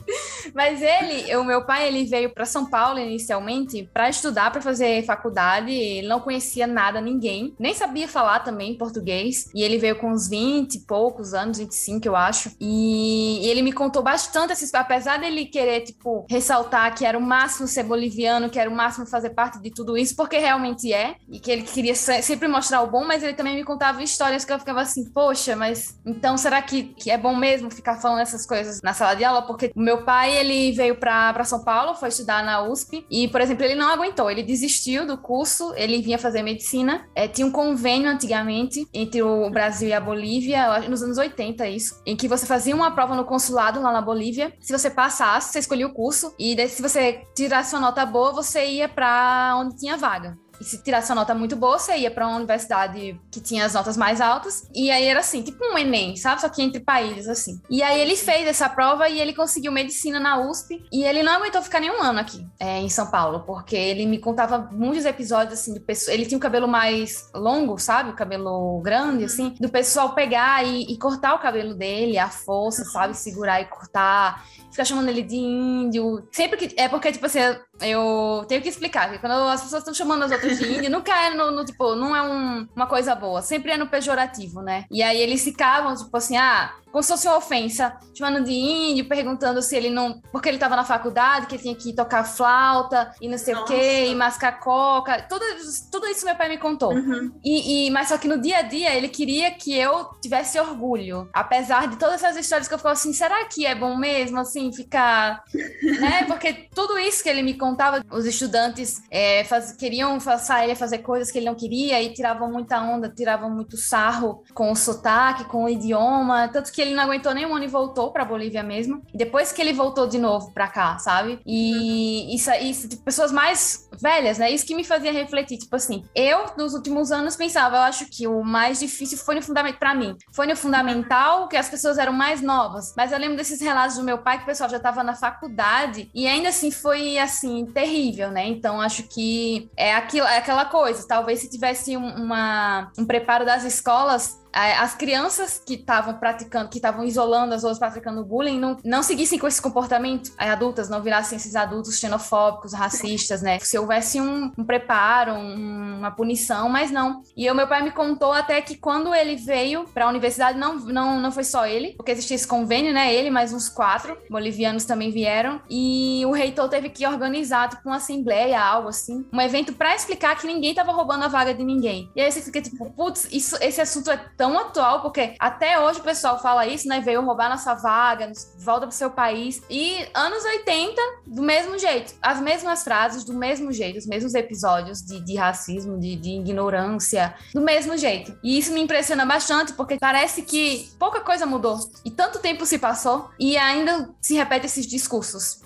mas ele, o meu pai, ele veio para São Paulo inicialmente para estudar, para fazer faculdade. Ele não conhecia nada, ninguém, nem sabia falar também português. E ele veio com uns 20 e poucos anos, 25, eu acho. E ele me contou bastante, esses, apesar dele querer, tipo, ressaltar que era o máximo ser boliviano, que era o máximo fazer parte de tudo isso, porque realmente é, e que ele queria sempre mostrar o bom, mas ele também me contava histórias que eu ficava assim, poxa, mas então será que que é bom mesmo ficar falando essas coisas na sala de aula, porque o meu pai, ele veio para São Paulo, foi estudar na USP, e, por exemplo, ele não aguentou, ele desistiu do curso, ele vinha fazer medicina, é, tinha um convênio antigamente entre o Brasil e a Bolívia, nos anos 80 isso, em que você fazia uma prova no consulado lá na Bolívia, se você passasse, você escolhia o curso, e daí, se você tirasse uma nota boa, você ia para onde tinha vaga. E se tirasse uma nota muito boa, você ia para uma universidade que tinha as notas mais altas. E aí era assim, tipo um Enem, sabe? Só que entre países, assim. E aí ele fez essa prova e ele conseguiu medicina na USP. E ele não aguentou ficar nenhum ano aqui, é, em São Paulo, porque ele me contava muitos episódios, assim, de pessoas. Ele tinha o cabelo mais longo, sabe? O cabelo grande, assim, do pessoal pegar e, e cortar o cabelo dele, a força, sabe? Segurar e cortar ficar chamando ele de índio. Sempre que. É porque, tipo assim, eu tenho que explicar que quando as pessoas estão chamando as outras de índio, nunca é no, no tipo, não é um, uma coisa boa, sempre é no pejorativo, né? E aí eles ficavam, tipo assim, ah, como se fosse uma ofensa, chamando de índio, perguntando se ele não. Porque ele estava na faculdade, que ele tinha que tocar flauta e não sei Nossa. o quê, e mascar coca. Tudo, tudo isso meu pai me contou. Uhum. E, e, mas só que no dia a dia ele queria que eu tivesse orgulho. Apesar de todas essas histórias que eu ficava assim, será que é bom mesmo, assim, ficar. né? Porque tudo isso que ele me contava, os estudantes é, faz, queriam forçar ele a fazer coisas que ele não queria e tiravam muita onda, tiravam muito sarro com o sotaque, com o idioma. Tanto que que ele não aguentou nenhum ano e voltou pra Bolívia mesmo. E depois que ele voltou de novo pra cá, sabe? E isso, isso tipo, pessoas mais velhas, né? Isso que me fazia refletir. Tipo assim, eu, nos últimos anos, pensava, eu acho que o mais difícil foi no fundamental, pra mim, foi no fundamental, que as pessoas eram mais novas. Mas eu lembro desses relatos do meu pai, que o pessoal já tava na faculdade, e ainda assim foi, assim, terrível, né? Então acho que é, aquilo, é aquela coisa. Talvez se tivesse um, uma, um preparo das escolas, as crianças que estavam praticando, que estavam isolando as outras praticando bullying, não, não seguissem com esse comportamento, as adultas não virassem esses adultos xenofóbicos, racistas, né? Se houvesse um, um preparo, um, uma punição, mas não. E o meu pai me contou até que quando ele veio para a universidade, não, não, não foi só ele, porque existia esse convênio, né? Ele mais uns quatro bolivianos também vieram, e o reitor teve que organizar, tipo, uma assembleia, algo assim, um evento para explicar que ninguém tava roubando a vaga de ninguém. E aí você fica tipo, putz, esse assunto é tão atual, porque até hoje o pessoal fala isso, né? Veio roubar nossa vaga, volta pro seu país. E anos 80, do mesmo jeito. As mesmas frases, do mesmo jeito, os mesmos episódios de, de racismo, de, de ignorância, do mesmo jeito. E isso me impressiona bastante, porque parece que pouca coisa mudou. E tanto tempo se passou e ainda se repete esses discursos.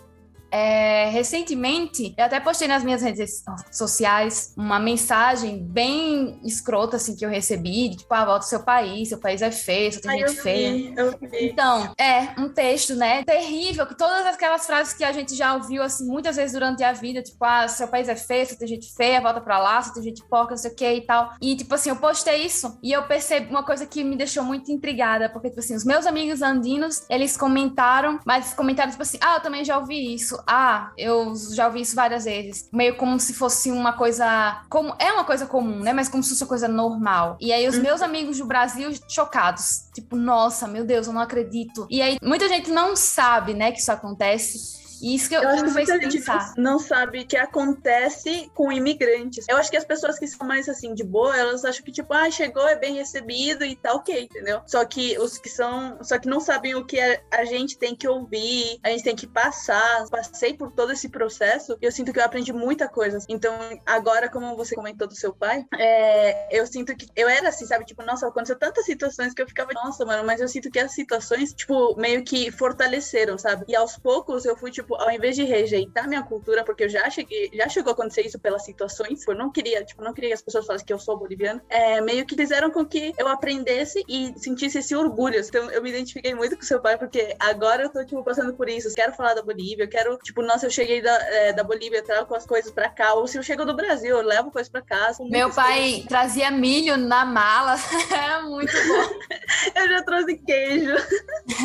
É, recentemente, eu até postei nas minhas redes sociais uma mensagem bem escrota, assim, que eu recebi, de, tipo, ah, volta ao seu país, seu país é feio, só tem Ai, gente feia. eu vi. Então, é, um texto, né, terrível, que todas aquelas frases que a gente já ouviu, assim, muitas vezes durante a vida, tipo, ah, seu país é feio, só tem gente feia, volta pra lá, só tem gente porca, não sei o que e tal. E, tipo assim, eu postei isso e eu percebi uma coisa que me deixou muito intrigada, porque, tipo assim, os meus amigos andinos, eles comentaram, mas comentaram, tipo assim, ah, eu também já ouvi isso, ah, eu já ouvi isso várias vezes. Meio como se fosse uma coisa. Como, é uma coisa comum, né? Mas como se fosse uma coisa normal. E aí, os uhum. meus amigos do Brasil chocados. Tipo, nossa, meu Deus, eu não acredito. E aí, muita gente não sabe, né, que isso acontece. Isso que eu, eu acho que muita gente pensar. não sabe que acontece com imigrantes. Eu acho que as pessoas que são mais assim de boa, elas acham que tipo, ah, chegou, é bem recebido e tá ok, entendeu? Só que os que são, só que não sabem o que a gente tem que ouvir, a gente tem que passar. Passei por todo esse processo e eu sinto que eu aprendi muita coisa. Então, agora, como você comentou do seu pai, é, eu sinto que eu era assim, sabe? Tipo, nossa, aconteceu tantas situações que eu ficava, nossa, mano, mas eu sinto que as situações, tipo, meio que fortaleceram, sabe? E aos poucos eu fui, tipo, tipo, ao invés de rejeitar minha cultura, porque eu já cheguei, já chegou a acontecer isso pelas situações, eu não queria, tipo, não queria que as pessoas falassem que eu sou boliviana, é, meio que fizeram com que eu aprendesse e sentisse esse orgulho. Então, eu me identifiquei muito com seu pai, porque agora eu tô, tipo, passando por isso. Eu quero falar da Bolívia, eu quero, tipo, nossa, eu cheguei da, é, da Bolívia, eu trago as coisas pra cá, ou se eu chego do Brasil, eu levo coisas pra casa. Meu pai trazia milho na mala, era muito bom. eu já trouxe queijo.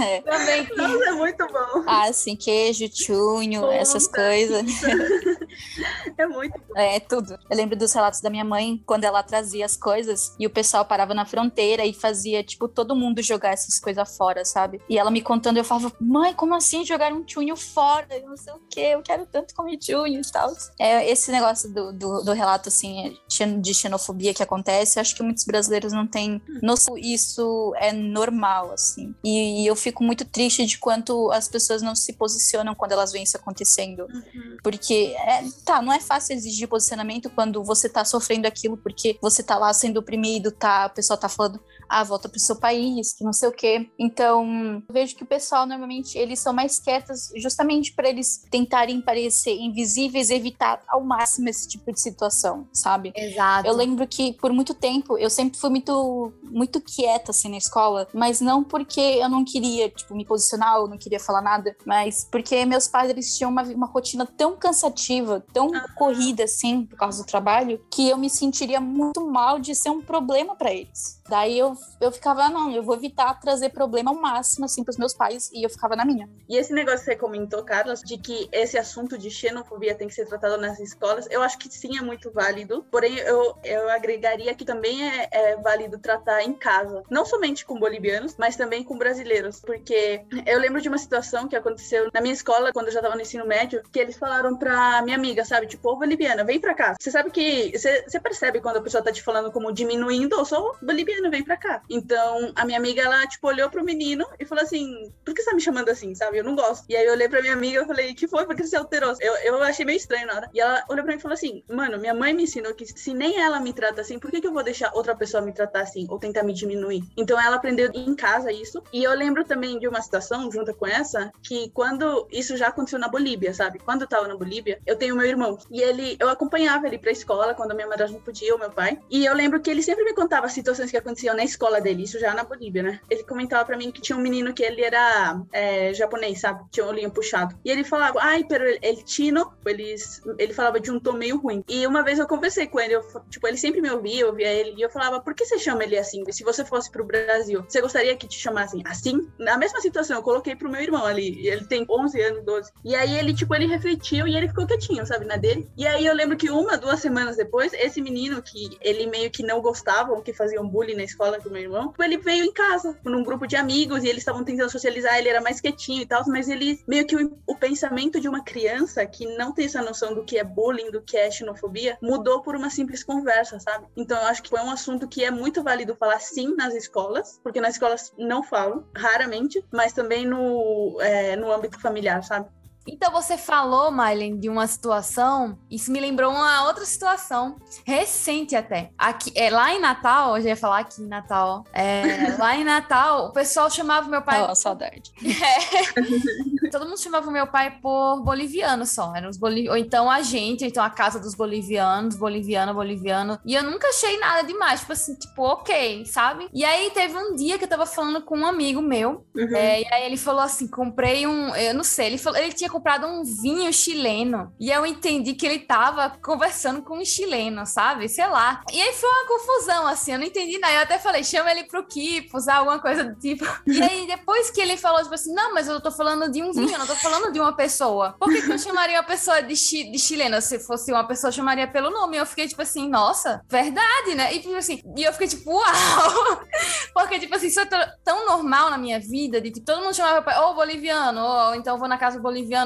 É. Também. Nossa, é muito bom. Ah, sim, queijo, tchu junho, Conta. essas coisas. é muito bom. É, tudo. Eu lembro dos relatos da minha mãe, quando ela trazia as coisas e o pessoal parava na fronteira e fazia, tipo, todo mundo jogar essas coisas fora, sabe? E ela me contando, eu falava, mãe, como assim jogar um chunho fora? Eu não sei o quê, eu quero tanto comer chunho e tal. É, esse negócio do, do, do relato, assim, de xenofobia que acontece, acho que muitos brasileiros não têm noção. Isso é normal, assim. E, e eu fico muito triste de quanto as pessoas não se posicionam quando elas elas isso acontecendo. Uhum. Porque, é, tá, não é fácil exigir posicionamento quando você tá sofrendo aquilo, porque você tá lá sendo oprimido, tá, o pessoal tá falando, ah, volta pro seu país, que não sei o quê. Então, eu vejo que o pessoal normalmente eles são mais quietos justamente para eles tentarem parecer invisíveis, evitar ao máximo esse tipo de situação, sabe? Exato. Eu lembro que por muito tempo eu sempre fui muito muito quieta assim na escola, mas não porque eu não queria, tipo, me posicionar, eu não queria falar nada, mas porque meus pais eles tinham uma, uma rotina tão cansativa, tão corrida assim, por causa do trabalho, que eu me sentiria muito mal de ser um problema para eles. Daí eu, eu ficava, ah, não, eu vou evitar trazer problema ao máximo, assim, pros meus pais, e eu ficava na minha. E esse negócio que você comentou, Carlos, de que esse assunto de xenofobia tem que ser tratado nas escolas, eu acho que sim, é muito válido. Porém, eu, eu agregaria que também é, é válido tratar em casa. Não somente com bolivianos, mas também com brasileiros. Porque eu lembro de uma situação que aconteceu na minha escola, quando eu já tava no ensino médio, que eles falaram pra minha amiga, sabe? Tipo, ô boliviana, vem pra cá. Você sabe que. Você, percebe quando a pessoa tá te falando como diminuindo, ou sou boliviano, vem pra cá. Então, a minha amiga, ela, tipo, olhou pro menino e falou assim: por que você tá me chamando assim, sabe? Eu não gosto. E aí eu olhei pra minha amiga e falei: que foi? Porque você alterou. Eu, eu achei meio estranho na hora. E ela olhou pra mim e falou assim: mano, minha mãe me ensinou que se nem ela me trata assim, por que, que eu vou deixar outra pessoa me tratar assim ou tentar me diminuir? Então, ela aprendeu em casa isso. E eu lembro também de uma situação, junto com essa, que quando isso já aconteceu na Bolívia, sabe? Quando eu tava na Bolívia, eu tenho meu irmão. E ele, eu acompanhava ele pra escola quando a minha madrasta não podia, o meu pai. E eu lembro que ele sempre me contava situações que aconteciam na escola dele, isso já na Bolívia, né? Ele comentava pra mim que tinha um menino que ele era é, japonês, sabe? Tinha um olhinho puxado. E ele falava, ai, pero ele tino, eles, ele falava de um tom meio ruim. E uma vez eu conversei com ele, eu, tipo, ele sempre me ouvia, eu ouvia ele, e eu falava, por que você chama ele assim? Se você fosse pro Brasil, você gostaria que te chamassem assim? Na mesma situação, eu coloquei pro meu irmão ali, ele tem 11 anos, 12. E aí ele, tipo, ele refletiu e ele ficou quietinho, sabe, na dele. E aí eu lembro que uma, duas semanas depois, esse menino que ele meio que não gostava, que faziam bullying na escola com meu irmão, ele veio em casa, num grupo de amigos, e eles estavam tentando socializar, ele era mais quietinho e tal, mas ele meio que o, o, pensamento de uma criança que não tem essa noção do que é bullying, do que é xenofobia, mudou por uma simples conversa, sabe? Então eu acho que foi um assunto que é muito válido falar sim nas escolas, porque nas escolas não falam, raramente, mas também no, é, no âmbito familiar, sabe? Então você falou, Mylen, de uma situação, isso me lembrou uma outra situação, recente até. Aqui, é, lá em Natal, eu já ia falar aqui em Natal, é, lá em Natal, o pessoal chamava meu pai... Oh, saudade. É, todo mundo chamava meu pai por boliviano só, eram os boliv... ou então a gente, ou então a casa dos bolivianos, boliviano, boliviano, e eu nunca achei nada demais, tipo assim, tipo, ok, sabe? E aí teve um dia que eu tava falando com um amigo meu, uhum. é, e aí ele falou assim, comprei um, eu não sei, ele falou, ele tinha comprado um vinho chileno. E eu entendi que ele tava conversando com um chileno, sabe? Sei lá. E aí foi uma confusão, assim, eu não entendi nada. Eu até falei, chama ele pro Kipos, alguma coisa do tipo. E aí, depois que ele falou, tipo assim, não, mas eu tô falando de um vinho, eu não tô falando de uma pessoa. Por que, que eu chamaria uma pessoa de, chi de chilena? Se fosse uma pessoa, eu chamaria pelo nome. Eu fiquei, tipo assim, nossa, verdade, né? E, tipo assim, e eu fiquei, tipo, uau! Porque, tipo assim, isso é tão normal na minha vida, de que todo mundo chamava, ou boliviano, ou então vou na casa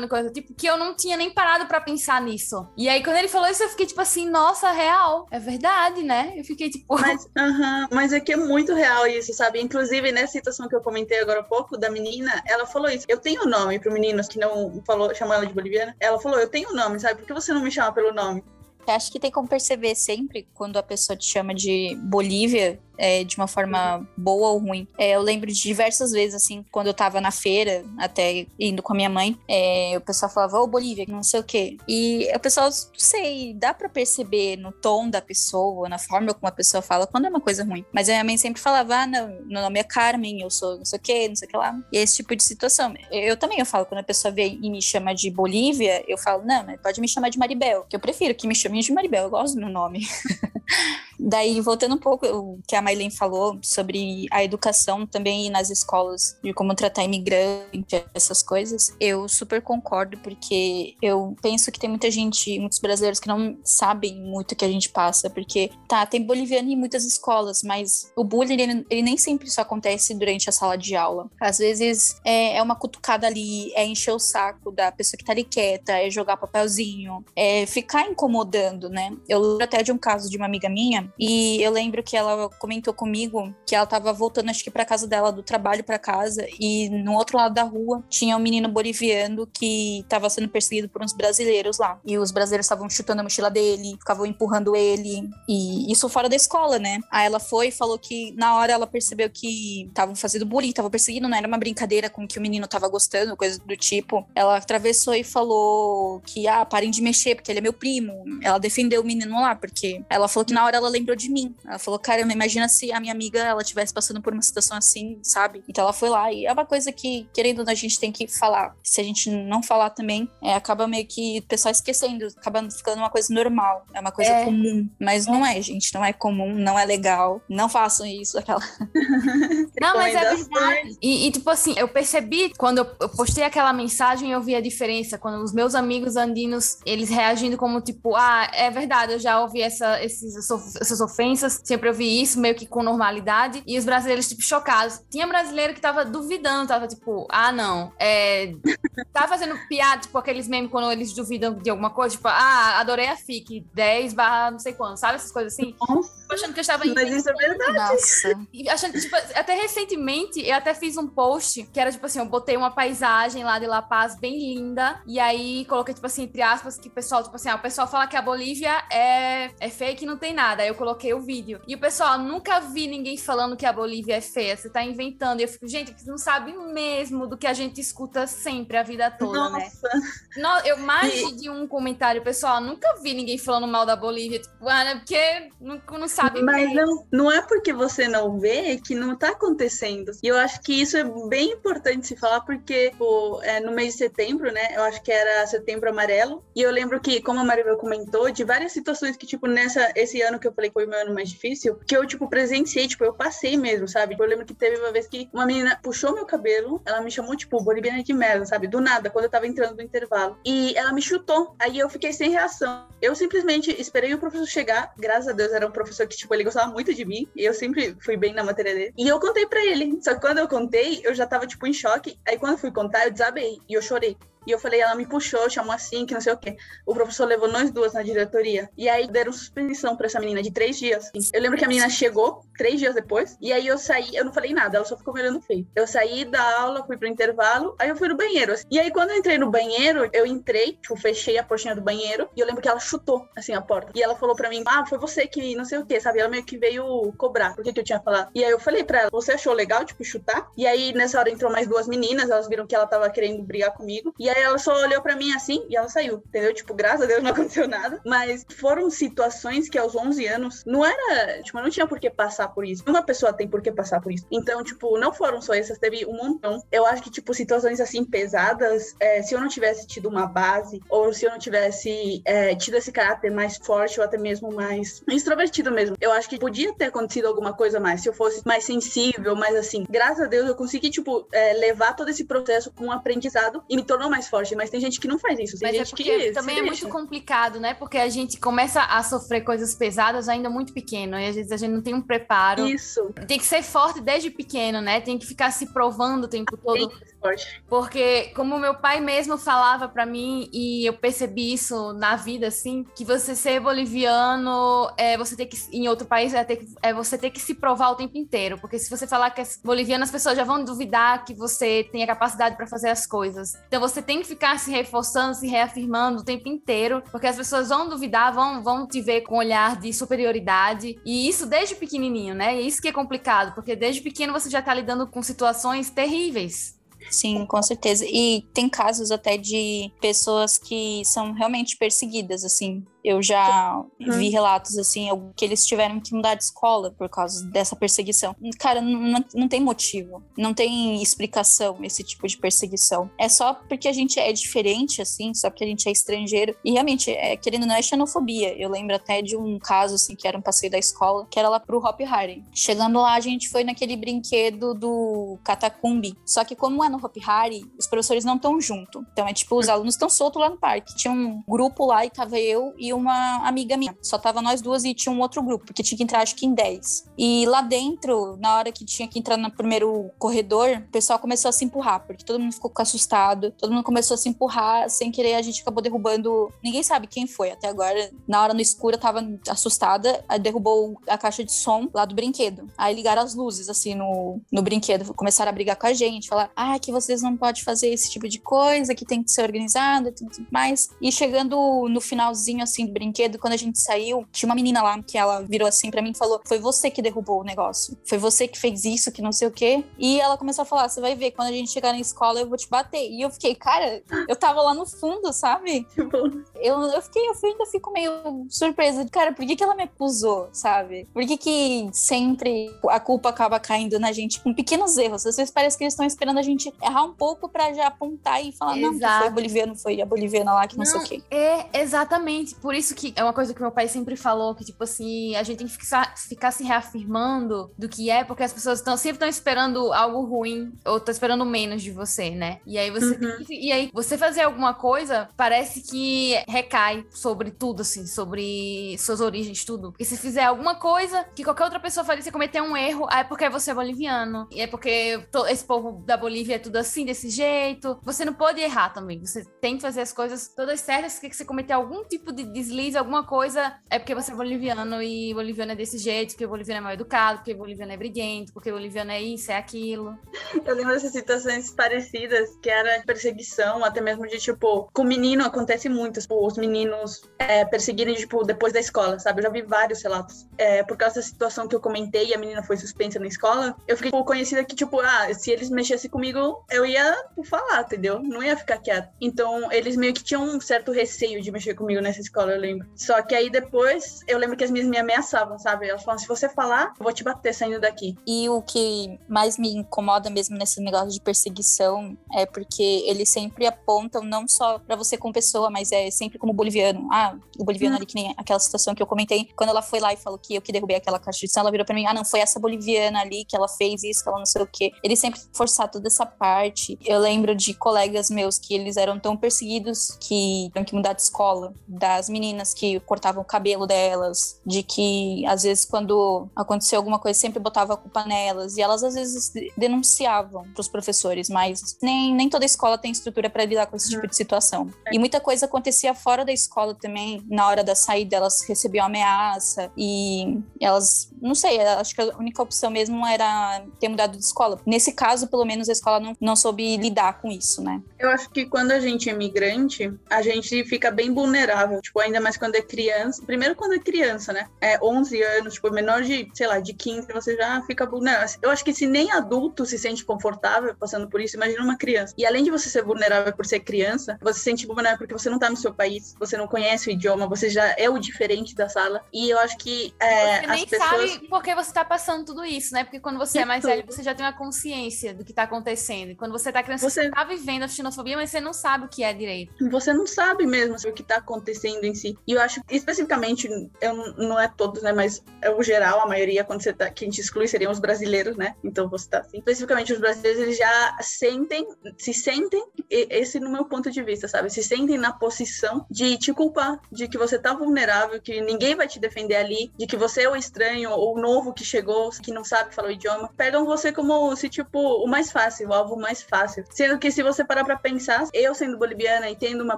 coisa, tipo, que eu não tinha nem parado para pensar nisso. E aí, quando ele falou isso, eu fiquei tipo assim, nossa, real. É verdade, né? Eu fiquei tipo. Mas, uh -huh, mas é que é muito real isso, sabe? Inclusive, nessa situação que eu comentei agora há pouco, da menina, ela falou isso. Eu tenho nome pro menino que não falou, chamou ela de boliviana. Ela falou, eu tenho nome, sabe? Por que você não me chama pelo nome? Acho que tem como perceber sempre quando a pessoa te chama de Bolívia, é, de uma forma boa ou ruim. É, eu lembro de diversas vezes, assim, quando eu tava na feira, até indo com a minha mãe, é, o pessoal falava, ô Bolívia, não sei o quê. E o pessoal, não sei, dá para perceber no tom da pessoa, na forma como a pessoa fala, quando é uma coisa ruim. Mas a minha mãe sempre falava, ah, não, meu nome é Carmen, eu sou não sei o quê, não sei o que lá. E esse tipo de situação. Eu também, eu falo, quando a pessoa vem e me chama de Bolívia, eu falo, não, mas pode me chamar de Maribel, que eu prefiro que me chame de Maribel, eu gosto do meu nome. Daí, voltando um pouco que a Mailen falou sobre a educação também nas escolas, de como tratar imigrante, essas coisas, eu super concordo, porque eu penso que tem muita gente, muitos brasileiros que não sabem muito o que a gente passa, porque, tá, tem boliviano em muitas escolas, mas o bullying, ele, ele nem sempre só acontece durante a sala de aula. Às vezes é, é uma cutucada ali, é encher o saco da pessoa que tá ali quieta, é jogar papelzinho, é ficar incomodando, né? Eu lembro até de um caso de uma amiga minha, e eu lembro que ela comentou comentou comigo que ela tava voltando, acho que pra casa dela, do trabalho para casa, e no outro lado da rua tinha um menino boliviano que tava sendo perseguido por uns brasileiros lá. E os brasileiros estavam chutando a mochila dele, ficavam empurrando ele, e isso fora da escola, né? Aí ela foi e falou que na hora ela percebeu que estavam fazendo bullying, estavam perseguindo, não era uma brincadeira com que o menino tava gostando, coisa do tipo. Ela atravessou e falou que, ah, parem de mexer, porque ele é meu primo. Ela defendeu o menino lá, porque ela falou que na hora ela lembrou de mim. Ela falou, cara, imagina se a minha amiga, ela tivesse passando por uma situação assim, sabe? Então ela foi lá e é uma coisa que, querendo ou não, a gente tem que falar. Se a gente não falar também, é, acaba meio que o pessoal esquecendo, acaba ficando uma coisa normal, é uma coisa é. comum. Mas não é, gente, não é comum, não é legal. Não façam isso, aquela. não, mas é verdade. E, e, tipo assim, eu percebi quando eu, eu postei aquela mensagem, eu vi a diferença. Quando os meus amigos andinos, eles reagindo como tipo, ah, é verdade, eu já ouvi essa, esses, essas ofensas, sempre ouvi isso, meio que com normalidade. E os brasileiros, tipo, chocados. Tinha brasileiro que tava duvidando, tava tipo, ah, não, é. Tava fazendo piada, tipo, aqueles memes quando eles duvidam de alguma coisa, tipo, ah, adorei a FIC, 10 barra não sei quanto, sabe? Essas coisas assim. Nossa. Achando que eu estava Mas isso é verdade. Nossa. E achando que, tipo, até recentemente, eu até fiz um post que era, tipo assim, eu botei uma paisagem lá de La Paz bem linda. E aí coloquei, tipo assim, entre aspas, que o pessoal, tipo assim, ah, o pessoal fala que a Bolívia é, é fake e não tem nada. Aí eu coloquei o vídeo. E o pessoal, nunca vi ninguém falando que a Bolívia é feia. Você tá inventando. E eu fico, gente, vocês não sabem mesmo do que a gente escuta sempre a vida toda, Nossa. né? Não, eu mais e... de um comentário, pessoal, nunca vi ninguém falando mal da Bolívia. Tipo, ah, né? Porque não, não sabe. Mas não, não é porque você não vê que não tá acontecendo. E eu acho que isso é bem importante se falar, porque pô, é, no mês de setembro, né? Eu acho que era setembro amarelo. E eu lembro que, como a Maribel comentou, de várias situações que, tipo, nessa, esse ano que eu falei que foi o meu ano mais difícil, que eu, tipo, presenciei, tipo, eu passei mesmo, sabe? Eu lembro que teve uma vez que uma menina puxou meu cabelo, ela me chamou, tipo, boliviana de merda, sabe? Do nada, quando eu tava entrando no intervalo. E ela me chutou. Aí eu fiquei sem reação. Eu simplesmente esperei o professor chegar. Graças a Deus, era um professor que, tipo, ele gostava muito de mim. E eu sempre fui bem na matéria dele. E eu contei pra ele. Só que quando eu contei, eu já tava, tipo, em choque. Aí quando eu fui contar, eu desabei. E eu chorei. E eu falei, ela me puxou, chamou assim, que não sei o quê. O professor levou nós duas na diretoria. E aí deram suspensão pra essa menina de três dias. Eu lembro que a menina chegou três dias depois. E aí eu saí, eu não falei nada, ela só ficou me olhando feio. Eu saí da aula, fui pro intervalo, aí eu fui no banheiro. Assim. E aí quando eu entrei no banheiro, eu entrei, tipo, fechei a portinha do banheiro. E eu lembro que ela chutou, assim, a porta. E ela falou pra mim, ah, foi você que não sei o quê, sabe? Ela meio que veio cobrar. Por que, que eu tinha falado? E aí eu falei pra ela, você achou legal, tipo, chutar? E aí nessa hora entrou mais duas meninas, elas viram que ela tava querendo brigar comigo. E aí ela só olhou pra mim assim e ela saiu, entendeu? Tipo, graças a Deus não aconteceu nada. Mas foram situações que aos 11 anos não era, tipo, não tinha por que passar por isso. Uma pessoa tem por que passar por isso. Então, tipo, não foram só essas, teve um montão. Eu acho que, tipo, situações assim pesadas, é, se eu não tivesse tido uma base, ou se eu não tivesse é, tido esse caráter mais forte, ou até mesmo mais extrovertido mesmo, eu acho que podia ter acontecido alguma coisa mais. Se eu fosse mais sensível, mais assim. Graças a Deus eu consegui, tipo, é, levar todo esse processo com um aprendizado e me tornou mais forte. Mas tem gente que não faz isso. Tem Mas gente é porque que também é muito complicado, né? Porque a gente começa a sofrer coisas pesadas ainda muito pequeno. E às vezes a gente não tem um preparo. Isso. Tem que ser forte desde pequeno, né? Tem que ficar se provando o tempo todo. Forte. Porque, como meu pai mesmo falava pra mim, e eu percebi isso na vida, assim, que você ser boliviano, é, você ter que, em outro país, é, ter é você ter que se provar o tempo inteiro. Porque se você falar que é boliviano, as pessoas já vão duvidar que você tem a capacidade pra fazer as coisas. Então você tem que ficar se reforçando, se reafirmando o tempo inteiro, porque as pessoas vão duvidar, vão, vão te ver com um olhar de superioridade. E isso desde pequenininho, né? E isso que é complicado, porque desde pequeno você já tá lidando com situações terríveis. Sim, com certeza. E tem casos até de pessoas que são realmente perseguidas, assim. Eu já vi relatos, assim, que eles tiveram que mudar de escola por causa dessa perseguição. Cara, não, não tem motivo, não tem explicação esse tipo de perseguição. É só porque a gente é diferente, assim, só porque a gente é estrangeiro. E realmente, é, querendo ou não, é xenofobia. Eu lembro até de um caso, assim, que era um passeio da escola, que era lá pro Hop Harry. Chegando lá, a gente foi naquele brinquedo do Catacumbi. Só que como é no Hop Harry, os professores não estão junto. Então é tipo, os alunos estão soltos lá no parque. Tinha um grupo lá e tava eu e uma amiga minha. Só tava nós duas e tinha um outro grupo, porque tinha que entrar acho que em 10. E lá dentro, na hora que tinha que entrar no primeiro corredor, o pessoal começou a se empurrar, porque todo mundo ficou assustado, todo mundo começou a se empurrar, sem querer a gente acabou derrubando. Ninguém sabe quem foi até agora. Na hora no escuro eu tava assustada, derrubou a caixa de som lá do brinquedo. Aí ligaram as luzes assim no, no brinquedo, começaram a brigar com a gente, falar: ah, que vocês não podem fazer esse tipo de coisa, que tem que ser organizado e tudo mais. E chegando no finalzinho assim do brinquedo, quando a gente saiu, tinha uma menina lá que ela virou assim para mim e falou: Foi você que derrubou o negócio. Foi você que fez isso, que não sei o quê. E ela começou a falar: Você vai ver, quando a gente chegar na escola, eu vou te bater. E eu fiquei, cara, eu tava lá no fundo, sabe? Eu, eu fiquei, eu ainda fico meio surpresa. Cara, por que, que ela me acusou, sabe? Por que, que sempre a culpa acaba caindo na gente com pequenos erros? Às vezes parece que eles estão esperando a gente errar um pouco para já apontar e falar: Exato. Não, que foi a boliviano, foi a boliviana lá que não, não sei o quê. É, exatamente. Por isso que é uma coisa que meu pai sempre falou: que, tipo assim, a gente tem que ficar, ficar se reafirmando do que é, porque as pessoas tão, sempre estão esperando algo ruim ou estão esperando menos de você, né? E aí você uhum. e aí você fazer alguma coisa parece que recai sobre tudo, assim, sobre suas origens, tudo. Porque se fizer alguma coisa que qualquer outra pessoa faria, você cometer um erro, aí é porque você é boliviano. E é porque esse povo da Bolívia é tudo assim, desse jeito. Você não pode errar também. Você tem que fazer as coisas todas certas. Se você cometer algum tipo de deslize, alguma coisa, é porque você é boliviano e boliviano é desse jeito, porque boliviano é mal educado, porque boliviano é briguento, porque boliviano é isso, é aquilo. Eu lembro dessas situações parecidas, que era perseguição, até mesmo de, tipo, com menino acontece muito, tipo, os meninos é, perseguirem, tipo, depois da escola, sabe? Eu já vi vários relatos. É, por causa da situação que eu comentei e a menina foi suspensa na escola, eu fiquei tipo, conhecida que, tipo, ah, se eles mexessem comigo, eu ia falar, entendeu? Não ia ficar quieta. Então, eles meio que tinham um certo receio de mexer comigo nessa escola, eu lembro. Só que aí depois, eu lembro que as minhas me ameaçavam, sabe? Elas falavam, se você falar, eu vou te bater saindo daqui. E o que mais me incomoda mesmo nesse negócio de perseguição é porque eles sempre apontam não só para você como pessoa, mas é sempre como boliviano. Ah, o boliviano hum. ali, que nem aquela situação que eu comentei, quando ela foi lá e falou que eu que derrubei aquela caixa de som, ela virou pra mim, ah, não, foi essa boliviana ali que ela fez isso, que ela não sei o quê. Eles sempre forçar toda essa parte. Eu lembro de colegas meus que eles eram tão perseguidos que tinham que mudar de escola, das meninas que cortavam o cabelo delas, de que às vezes quando aconteceu alguma coisa sempre botava a culpa nelas e elas às vezes denunciavam para os professores, mas nem, nem toda escola tem estrutura para lidar com esse tipo de situação. E muita coisa acontecia fora da escola também, na hora da saída elas recebiam ameaça e elas, não sei, acho que a única opção mesmo era ter mudado de escola. Nesse caso, pelo menos a escola não, não soube lidar com isso, né? Eu acho que quando a gente é migrante, a gente fica bem vulnerável, tipo, ainda mais quando é criança. Primeiro quando é criança, né? É 11 anos, tipo, menor de, sei lá, de 15, você já fica vulnerável. Eu acho que se nem adulto se sente confortável passando por isso, imagina uma criança. E além de você ser vulnerável por ser criança, você se sente vulnerável porque você não tá no seu país, você não conhece o idioma, você já é o diferente da sala. E eu acho que é, você nem pessoas... sabe por que você tá passando tudo isso, né? Porque quando você é mais velho, você já tem uma consciência do que tá acontecendo. E quando você tá criança, você... você tá vivendo a xenofobia, mas você não sabe o que é direito. Você não sabe mesmo o que tá acontecendo em si. E eu acho, especificamente, eu, não é todos, né? Mas é o geral, a maioria, quando você tá, que a gente exclui, seriam os brasileiros, né? Então você tá assim. Especificamente os brasileiros, eles já sentem, se sentem, esse no meu ponto de vista, sabe? Se sentem na posição de te culpar, de que você tá vulnerável, que ninguém vai te defender ali, de que você é o estranho ou o novo que chegou, que não sabe falar o idioma. Pegam você como se, tipo, o mais fácil, o alvo mais fácil. Sendo que se você parar pra pensar, eu sendo boliviana e tendo uma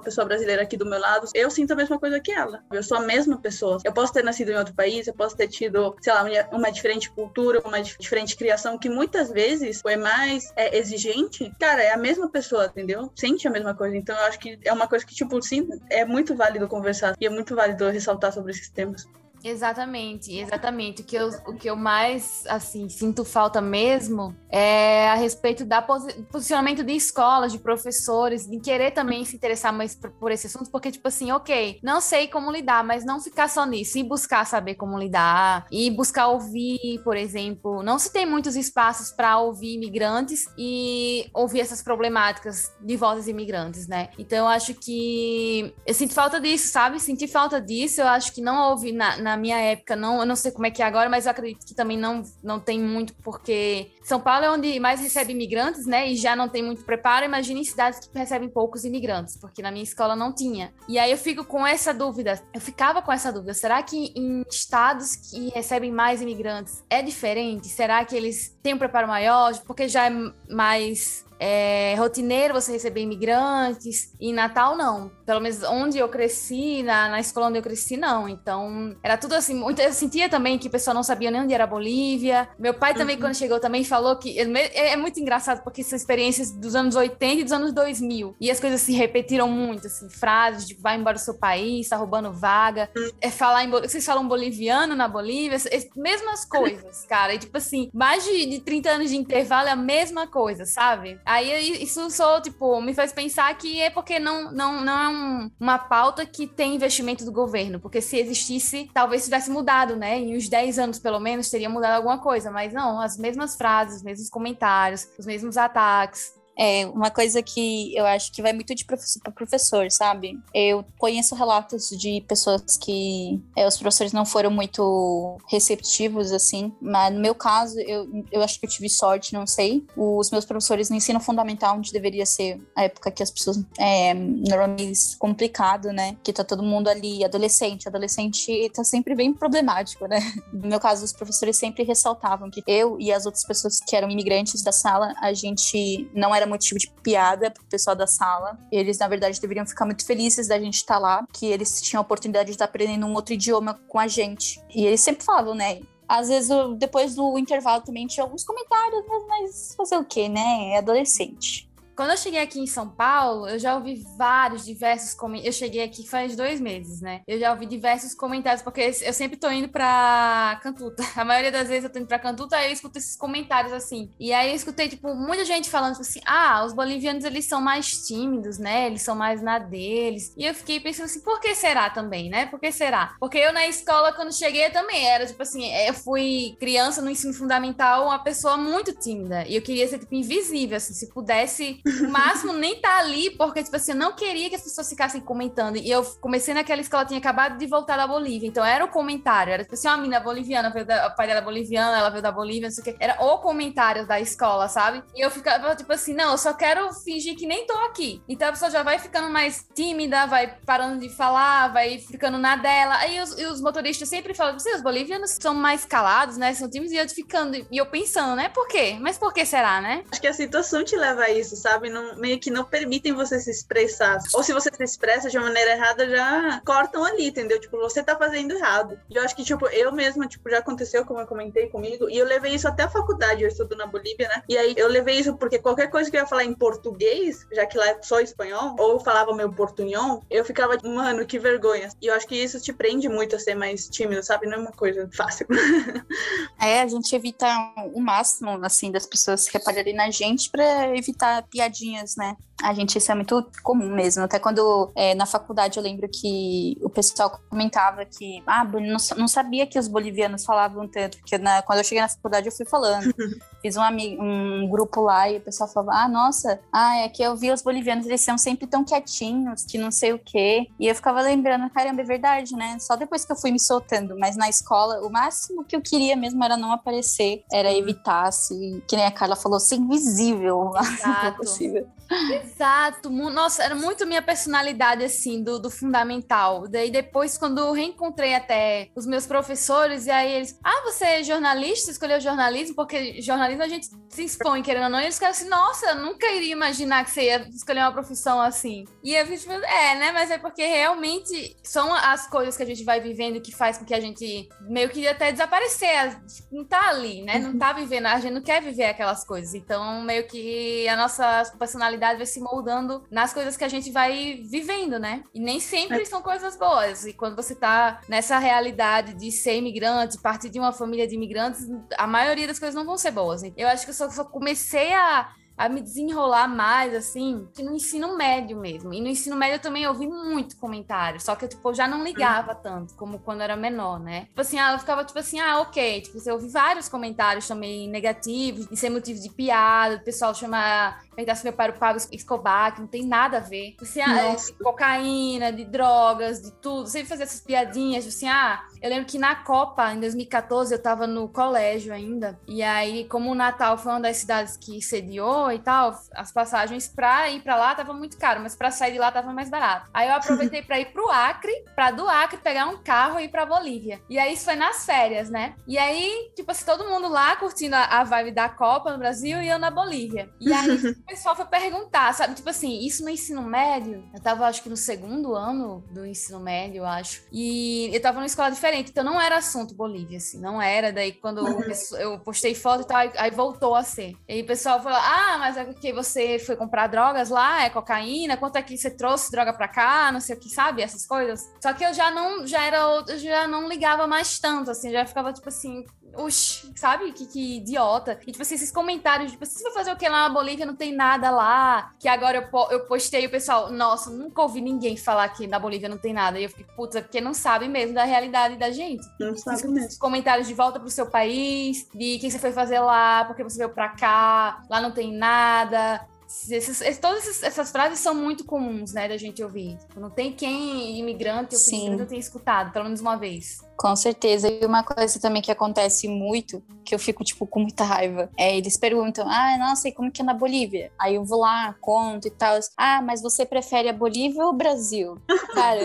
pessoa brasileira aqui do meu lado, eu sinto a mesma coisa que ela. Eu sou a mesma pessoa. Eu posso ter nascido em outro país, eu posso ter tido, sei lá, uma diferente cultura, uma diferente criação, que muitas vezes foi mais é, exigente. Cara, é a mesma pessoa, entendeu? Sente a mesma coisa. Então eu acho que é uma coisa que, tipo, sim, é muito válido conversar e é muito válido ressaltar sobre esses temas. Exatamente, exatamente. O que, eu, o que eu mais, assim, sinto falta mesmo é a respeito da posi posicionamento de escolas, de professores, de querer também se interessar mais por, por esse assunto, porque, tipo assim, ok, não sei como lidar, mas não ficar só nisso, e buscar saber como lidar, e buscar ouvir, por exemplo. Não se tem muitos espaços para ouvir imigrantes e ouvir essas problemáticas de vozes imigrantes, né? Então, eu acho que eu sinto falta disso, sabe? Senti falta disso, eu acho que não houve na minha época, não, eu não sei como é que é agora, mas eu acredito que também não, não tem muito, porque São Paulo é onde mais recebe imigrantes, né? E já não tem muito preparo. Imagine em cidades que recebem poucos imigrantes, porque na minha escola não tinha. E aí eu fico com essa dúvida, eu ficava com essa dúvida, será que em estados que recebem mais imigrantes é diferente? Será que eles têm um preparo maior? Porque já é mais é, rotineiro você receber imigrantes, e Natal não. Pelo menos onde eu cresci, na, na escola onde eu cresci, não. Então, era tudo assim, muito, eu sentia também que o pessoal não sabia nem onde era a Bolívia. Meu pai também, uhum. quando chegou, também falou que é, é, muito engraçado, porque são experiências dos anos 80 e dos anos 2000. E as coisas se repetiram muito, assim, frases de vai embora do seu país, tá roubando vaga. É falar em vocês falam boliviano na Bolívia, mesmas coisas, cara. E tipo assim, mais de, de 30 anos de intervalo é a mesma coisa, sabe? Aí isso só, tipo, me faz pensar que é porque não, não, não é um, uma pauta que tem investimento do governo. Porque se existisse, talvez tivesse mudado, né? Em uns 10 anos, pelo menos, teria mudado alguma coisa. Mas não, as mesmas frases, os mesmos comentários, os mesmos ataques. É uma coisa que eu acho que vai muito de professor para professor, sabe? Eu conheço relatos de pessoas que é, os professores não foram muito receptivos, assim, mas no meu caso, eu, eu acho que eu tive sorte, não sei. Os meus professores no ensino fundamental, onde deveria ser a época que as pessoas é normalmente complicado, né? Que tá todo mundo ali, adolescente. Adolescente tá sempre bem problemático, né? No meu caso, os professores sempre ressaltavam que eu e as outras pessoas que eram imigrantes da sala, a gente não era motivo de piada pro pessoal da sala. Eles, na verdade, deveriam ficar muito felizes da gente estar tá lá, que eles tinham a oportunidade de estar aprendendo um outro idioma com a gente. E eles sempre falavam, né? Às vezes, depois do intervalo também tinha alguns comentários, mas, mas fazer o quê, né? É adolescente. Quando eu cheguei aqui em São Paulo, eu já ouvi vários, diversos comentários. Eu cheguei aqui faz dois meses, né? Eu já ouvi diversos comentários, porque eu sempre tô indo pra Cantuta. A maioria das vezes eu tô indo pra Cantuta, aí eu escuto esses comentários assim. E aí eu escutei, tipo, muita gente falando, tipo assim, ah, os bolivianos eles são mais tímidos, né? Eles são mais na deles. E eu fiquei pensando assim, por que será também, né? Por que será? Porque eu na escola, quando cheguei, também era, tipo assim, eu fui criança no ensino fundamental, uma pessoa muito tímida. E eu queria ser, tipo, invisível, assim, se pudesse o máximo nem tá ali, porque, tipo assim, eu não queria que as pessoas ficassem comentando. E eu comecei naquela escola, tinha acabado de voltar da Bolívia. Então era o comentário. Era, tipo assim, uma menina boliviana, veio da, o pai dela é boliviana, ela veio da Bolívia, não sei o quê. Era o comentário da escola, sabe? E eu ficava, tipo assim, não, eu só quero fingir que nem tô aqui. Então a pessoa já vai ficando mais tímida, vai parando de falar, vai ficando na dela. Aí os, os motoristas sempre falam, assim, os bolivianos são mais calados, né? São tímidos. E eu ficando, e eu pensando, né? Por quê? Mas por que será, né? Acho que a situação te leva a isso, sabe? Sabe? Não, meio que não permitem você se expressar. Ou se você se expressa de uma maneira errada, já cortam ali, entendeu? Tipo, você tá fazendo errado. E eu acho que, tipo, eu mesma, tipo, já aconteceu, como eu comentei comigo, e eu levei isso até a faculdade, eu estudo na Bolívia, né? E aí eu levei isso porque qualquer coisa que eu ia falar em português, já que lá é só espanhol, ou falava meu portunhol, eu ficava, mano, que vergonha. E eu acho que isso te prende muito a ser mais tímido, sabe? Não é uma coisa fácil. é, a gente evita o máximo, assim, das pessoas repararem na gente para evitar piadinhas piadinhas, né? A gente, isso é muito comum mesmo. Até quando é, na faculdade eu lembro que o pessoal comentava que, ah, não, não sabia que os bolivianos falavam tanto, porque na, quando eu cheguei na faculdade eu fui falando. Fiz um, amigo, um grupo lá e o pessoal falava, ah, nossa, ah, é que eu vi os bolivianos, eles são sempre tão quietinhos, que não sei o quê. E eu ficava lembrando, caramba, é verdade, né? Só depois que eu fui me soltando, mas na escola, o máximo que eu queria mesmo era não aparecer, era evitar, se, que nem a Carla falou, ser invisível o máximo possível. Exato. Nossa, era muito minha personalidade, assim, do, do fundamental. Daí depois, quando eu reencontrei até os meus professores, e aí eles, ah, você é jornalista? Escolheu jornalismo? Porque jornalismo a gente se expõe, querendo ou não. E eles ficaram assim, nossa, eu nunca iria imaginar que você ia escolher uma profissão assim. E a gente é, né? Mas é porque realmente são as coisas que a gente vai vivendo que faz com que a gente meio que até desaparecer. Não tá ali, né? Não tá vivendo, a gente não quer viver aquelas coisas. Então, meio que a nossa personalidade vai se moldando nas coisas que a gente vai vivendo, né? E nem sempre é. são coisas boas. E quando você tá nessa realidade de ser imigrante, partir de uma família de imigrantes, a maioria das coisas não vão ser boas. Eu acho que eu só, só comecei a a me desenrolar mais, assim, no ensino médio mesmo. E no ensino médio eu também ouvi muito comentário, só que eu, tipo, já não ligava tanto como quando era menor, né? Tipo assim, ela ficava tipo assim, ah, ok. Tipo, eu ouvi vários comentários também negativos, de ser motivo de piada, o pessoal chamar perguntar se meu pai era o Pablo Escobar, que não tem nada a ver. Assim, ah, de cocaína, de drogas, de tudo. Sempre fazia essas piadinhas, assim, ah, eu lembro que na Copa, em 2014, eu tava no colégio ainda. E aí, como o Natal foi uma das cidades que sediou e tal, as passagens pra ir pra lá tava muito caro, mas pra sair de lá tava mais barato. Aí eu aproveitei pra ir pro Acre, pra do Acre pegar um carro e ir pra Bolívia. E aí isso foi nas férias, né? E aí, tipo assim, todo mundo lá curtindo a, a vibe da Copa no Brasil e eu na Bolívia. E aí o pessoal foi perguntar, sabe? Tipo assim, isso no ensino médio, eu tava acho que no segundo ano do ensino médio, eu acho. E eu tava numa escola diferente, então não era assunto Bolívia, assim, não era. Daí quando uhum. eu postei foto e tal, aí voltou a ser. E o pessoal falou: ah, mas é porque você foi comprar drogas lá, é cocaína, quanto é que você trouxe droga pra cá, não sei o que, sabe? Essas coisas. Só que eu já não, já era, eu já não ligava mais tanto, assim, já ficava tipo assim, Oxi, sabe? Que, que idiota. E, tipo assim, esses comentários, tipo, você vai fazer o que lá na Bolívia? Não tem nada lá. Que agora eu, eu postei o pessoal, nossa, nunca ouvi ninguém falar que na Bolívia não tem nada. E eu fiquei, puta, porque não sabe mesmo da realidade da gente. Não sabe mesmo. Comentários de volta pro seu país, de o que você foi fazer lá, porque você veio pra cá, lá não tem nada. Esses, todas essas, frases são muito comuns, né, da gente ouvir. Tipo, não tem quem imigrante ou imigrante eu tenha escutado, pelo menos uma vez. Com certeza. E uma coisa também que acontece muito, que eu fico, tipo, com muita raiva, é eles perguntam, ah, nossa, e como que é na Bolívia? Aí eu vou lá, conto e tal. Ah, mas você prefere a Bolívia ou o Brasil? Cara,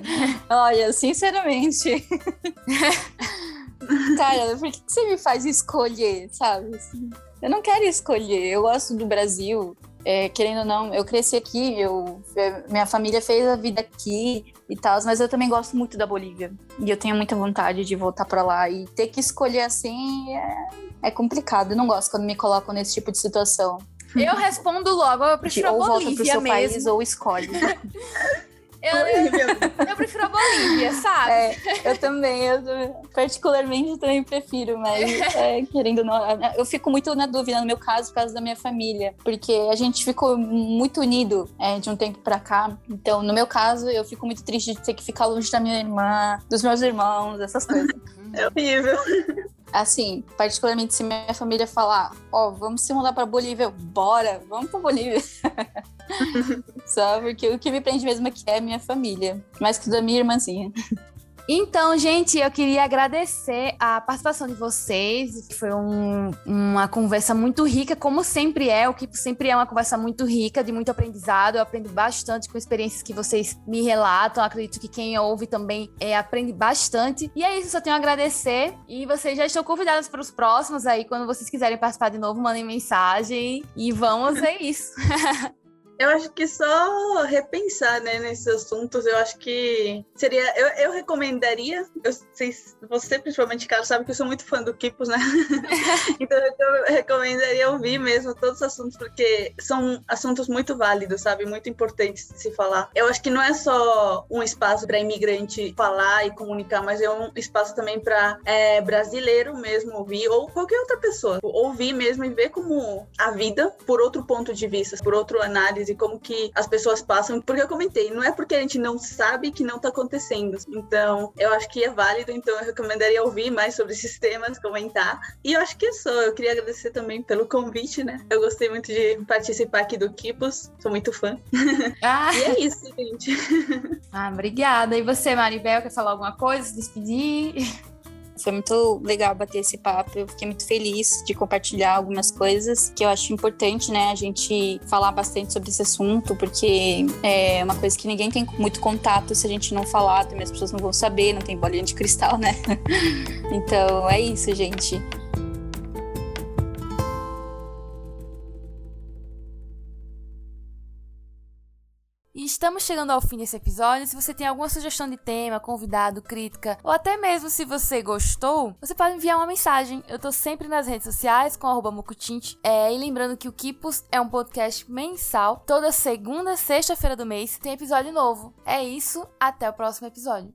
olha, sinceramente. Cara, por que você me faz escolher, sabe? Assim, eu não quero escolher. Eu gosto do Brasil. É, querendo ou não, eu cresci aqui, eu, minha família fez a vida aqui e tal, mas eu também gosto muito da Bolívia. E eu tenho muita vontade de voltar para lá. E ter que escolher assim é, é complicado. Eu não gosto quando me colocam nesse tipo de situação. Eu respondo logo, eu prefiro de, ou a Bolívia volta pro seu mesmo. país ou escolhe. Eu, eu, eu, prefiro a Bolívia, sabe? É, eu também, eu particularmente também prefiro, mas é, querendo não. Eu fico muito na dúvida, no meu caso, por causa da minha família, porque a gente ficou muito unido é, de um tempo pra cá. Então, no meu caso, eu fico muito triste de ter que ficar longe da minha irmã, dos meus irmãos, essas coisas. É horrível assim, particularmente se minha família falar, ó, oh, vamos se mudar para Bolívia, bora, vamos para Bolívia. Só porque o que me prende mesmo aqui é minha família, mais que da minha irmãzinha. Então, gente, eu queria agradecer a participação de vocês. Foi um, uma conversa muito rica, como sempre é. O que sempre é uma conversa muito rica, de muito aprendizado. Eu aprendo bastante com experiências que vocês me relatam. Acredito que quem ouve também é, aprende bastante. E é isso, só tenho a agradecer. E vocês já estão convidados para os próximos aí. Quando vocês quiserem participar de novo, mandem mensagem. E vamos, é isso. Eu acho que só repensar, né, nesses assuntos, eu acho que seria. Eu, eu recomendaria, eu sei, você principalmente, Carlos, sabe que eu sou muito fã do Kipos, né? então eu recomendaria ouvir mesmo todos os assuntos, porque são assuntos muito válidos, sabe? Muito importantes de se falar. Eu acho que não é só um espaço para imigrante falar e comunicar, mas é um espaço também para é, brasileiro mesmo ouvir, ou qualquer outra pessoa. Ouvir mesmo e ver como a vida, por outro ponto de vista, por outro análise e como que as pessoas passam, porque eu comentei, não é porque a gente não sabe que não tá acontecendo. Então, eu acho que é válido, então eu recomendaria ouvir mais sobre esses temas, comentar. E eu acho que é só, eu queria agradecer também pelo convite, né? Eu gostei muito de participar aqui do Kipos, sou muito fã. Ah. e é isso, gente. Ah, obrigada. E você, Maribel, quer falar alguma coisa? Se despedir? Foi muito legal bater esse papo. Eu fiquei muito feliz de compartilhar algumas coisas que eu acho importante, né? A gente falar bastante sobre esse assunto, porque é uma coisa que ninguém tem muito contato se a gente não falar, também as pessoas não vão saber, não tem bolinha de cristal, né? então é isso, gente. E estamos chegando ao fim desse episódio. Se você tem alguma sugestão de tema, convidado, crítica, ou até mesmo se você gostou, você pode enviar uma mensagem. Eu tô sempre nas redes sociais com arroba Mucutinte. É, e lembrando que o Kipos é um podcast mensal. Toda segunda, sexta-feira do mês tem episódio novo. É isso, até o próximo episódio.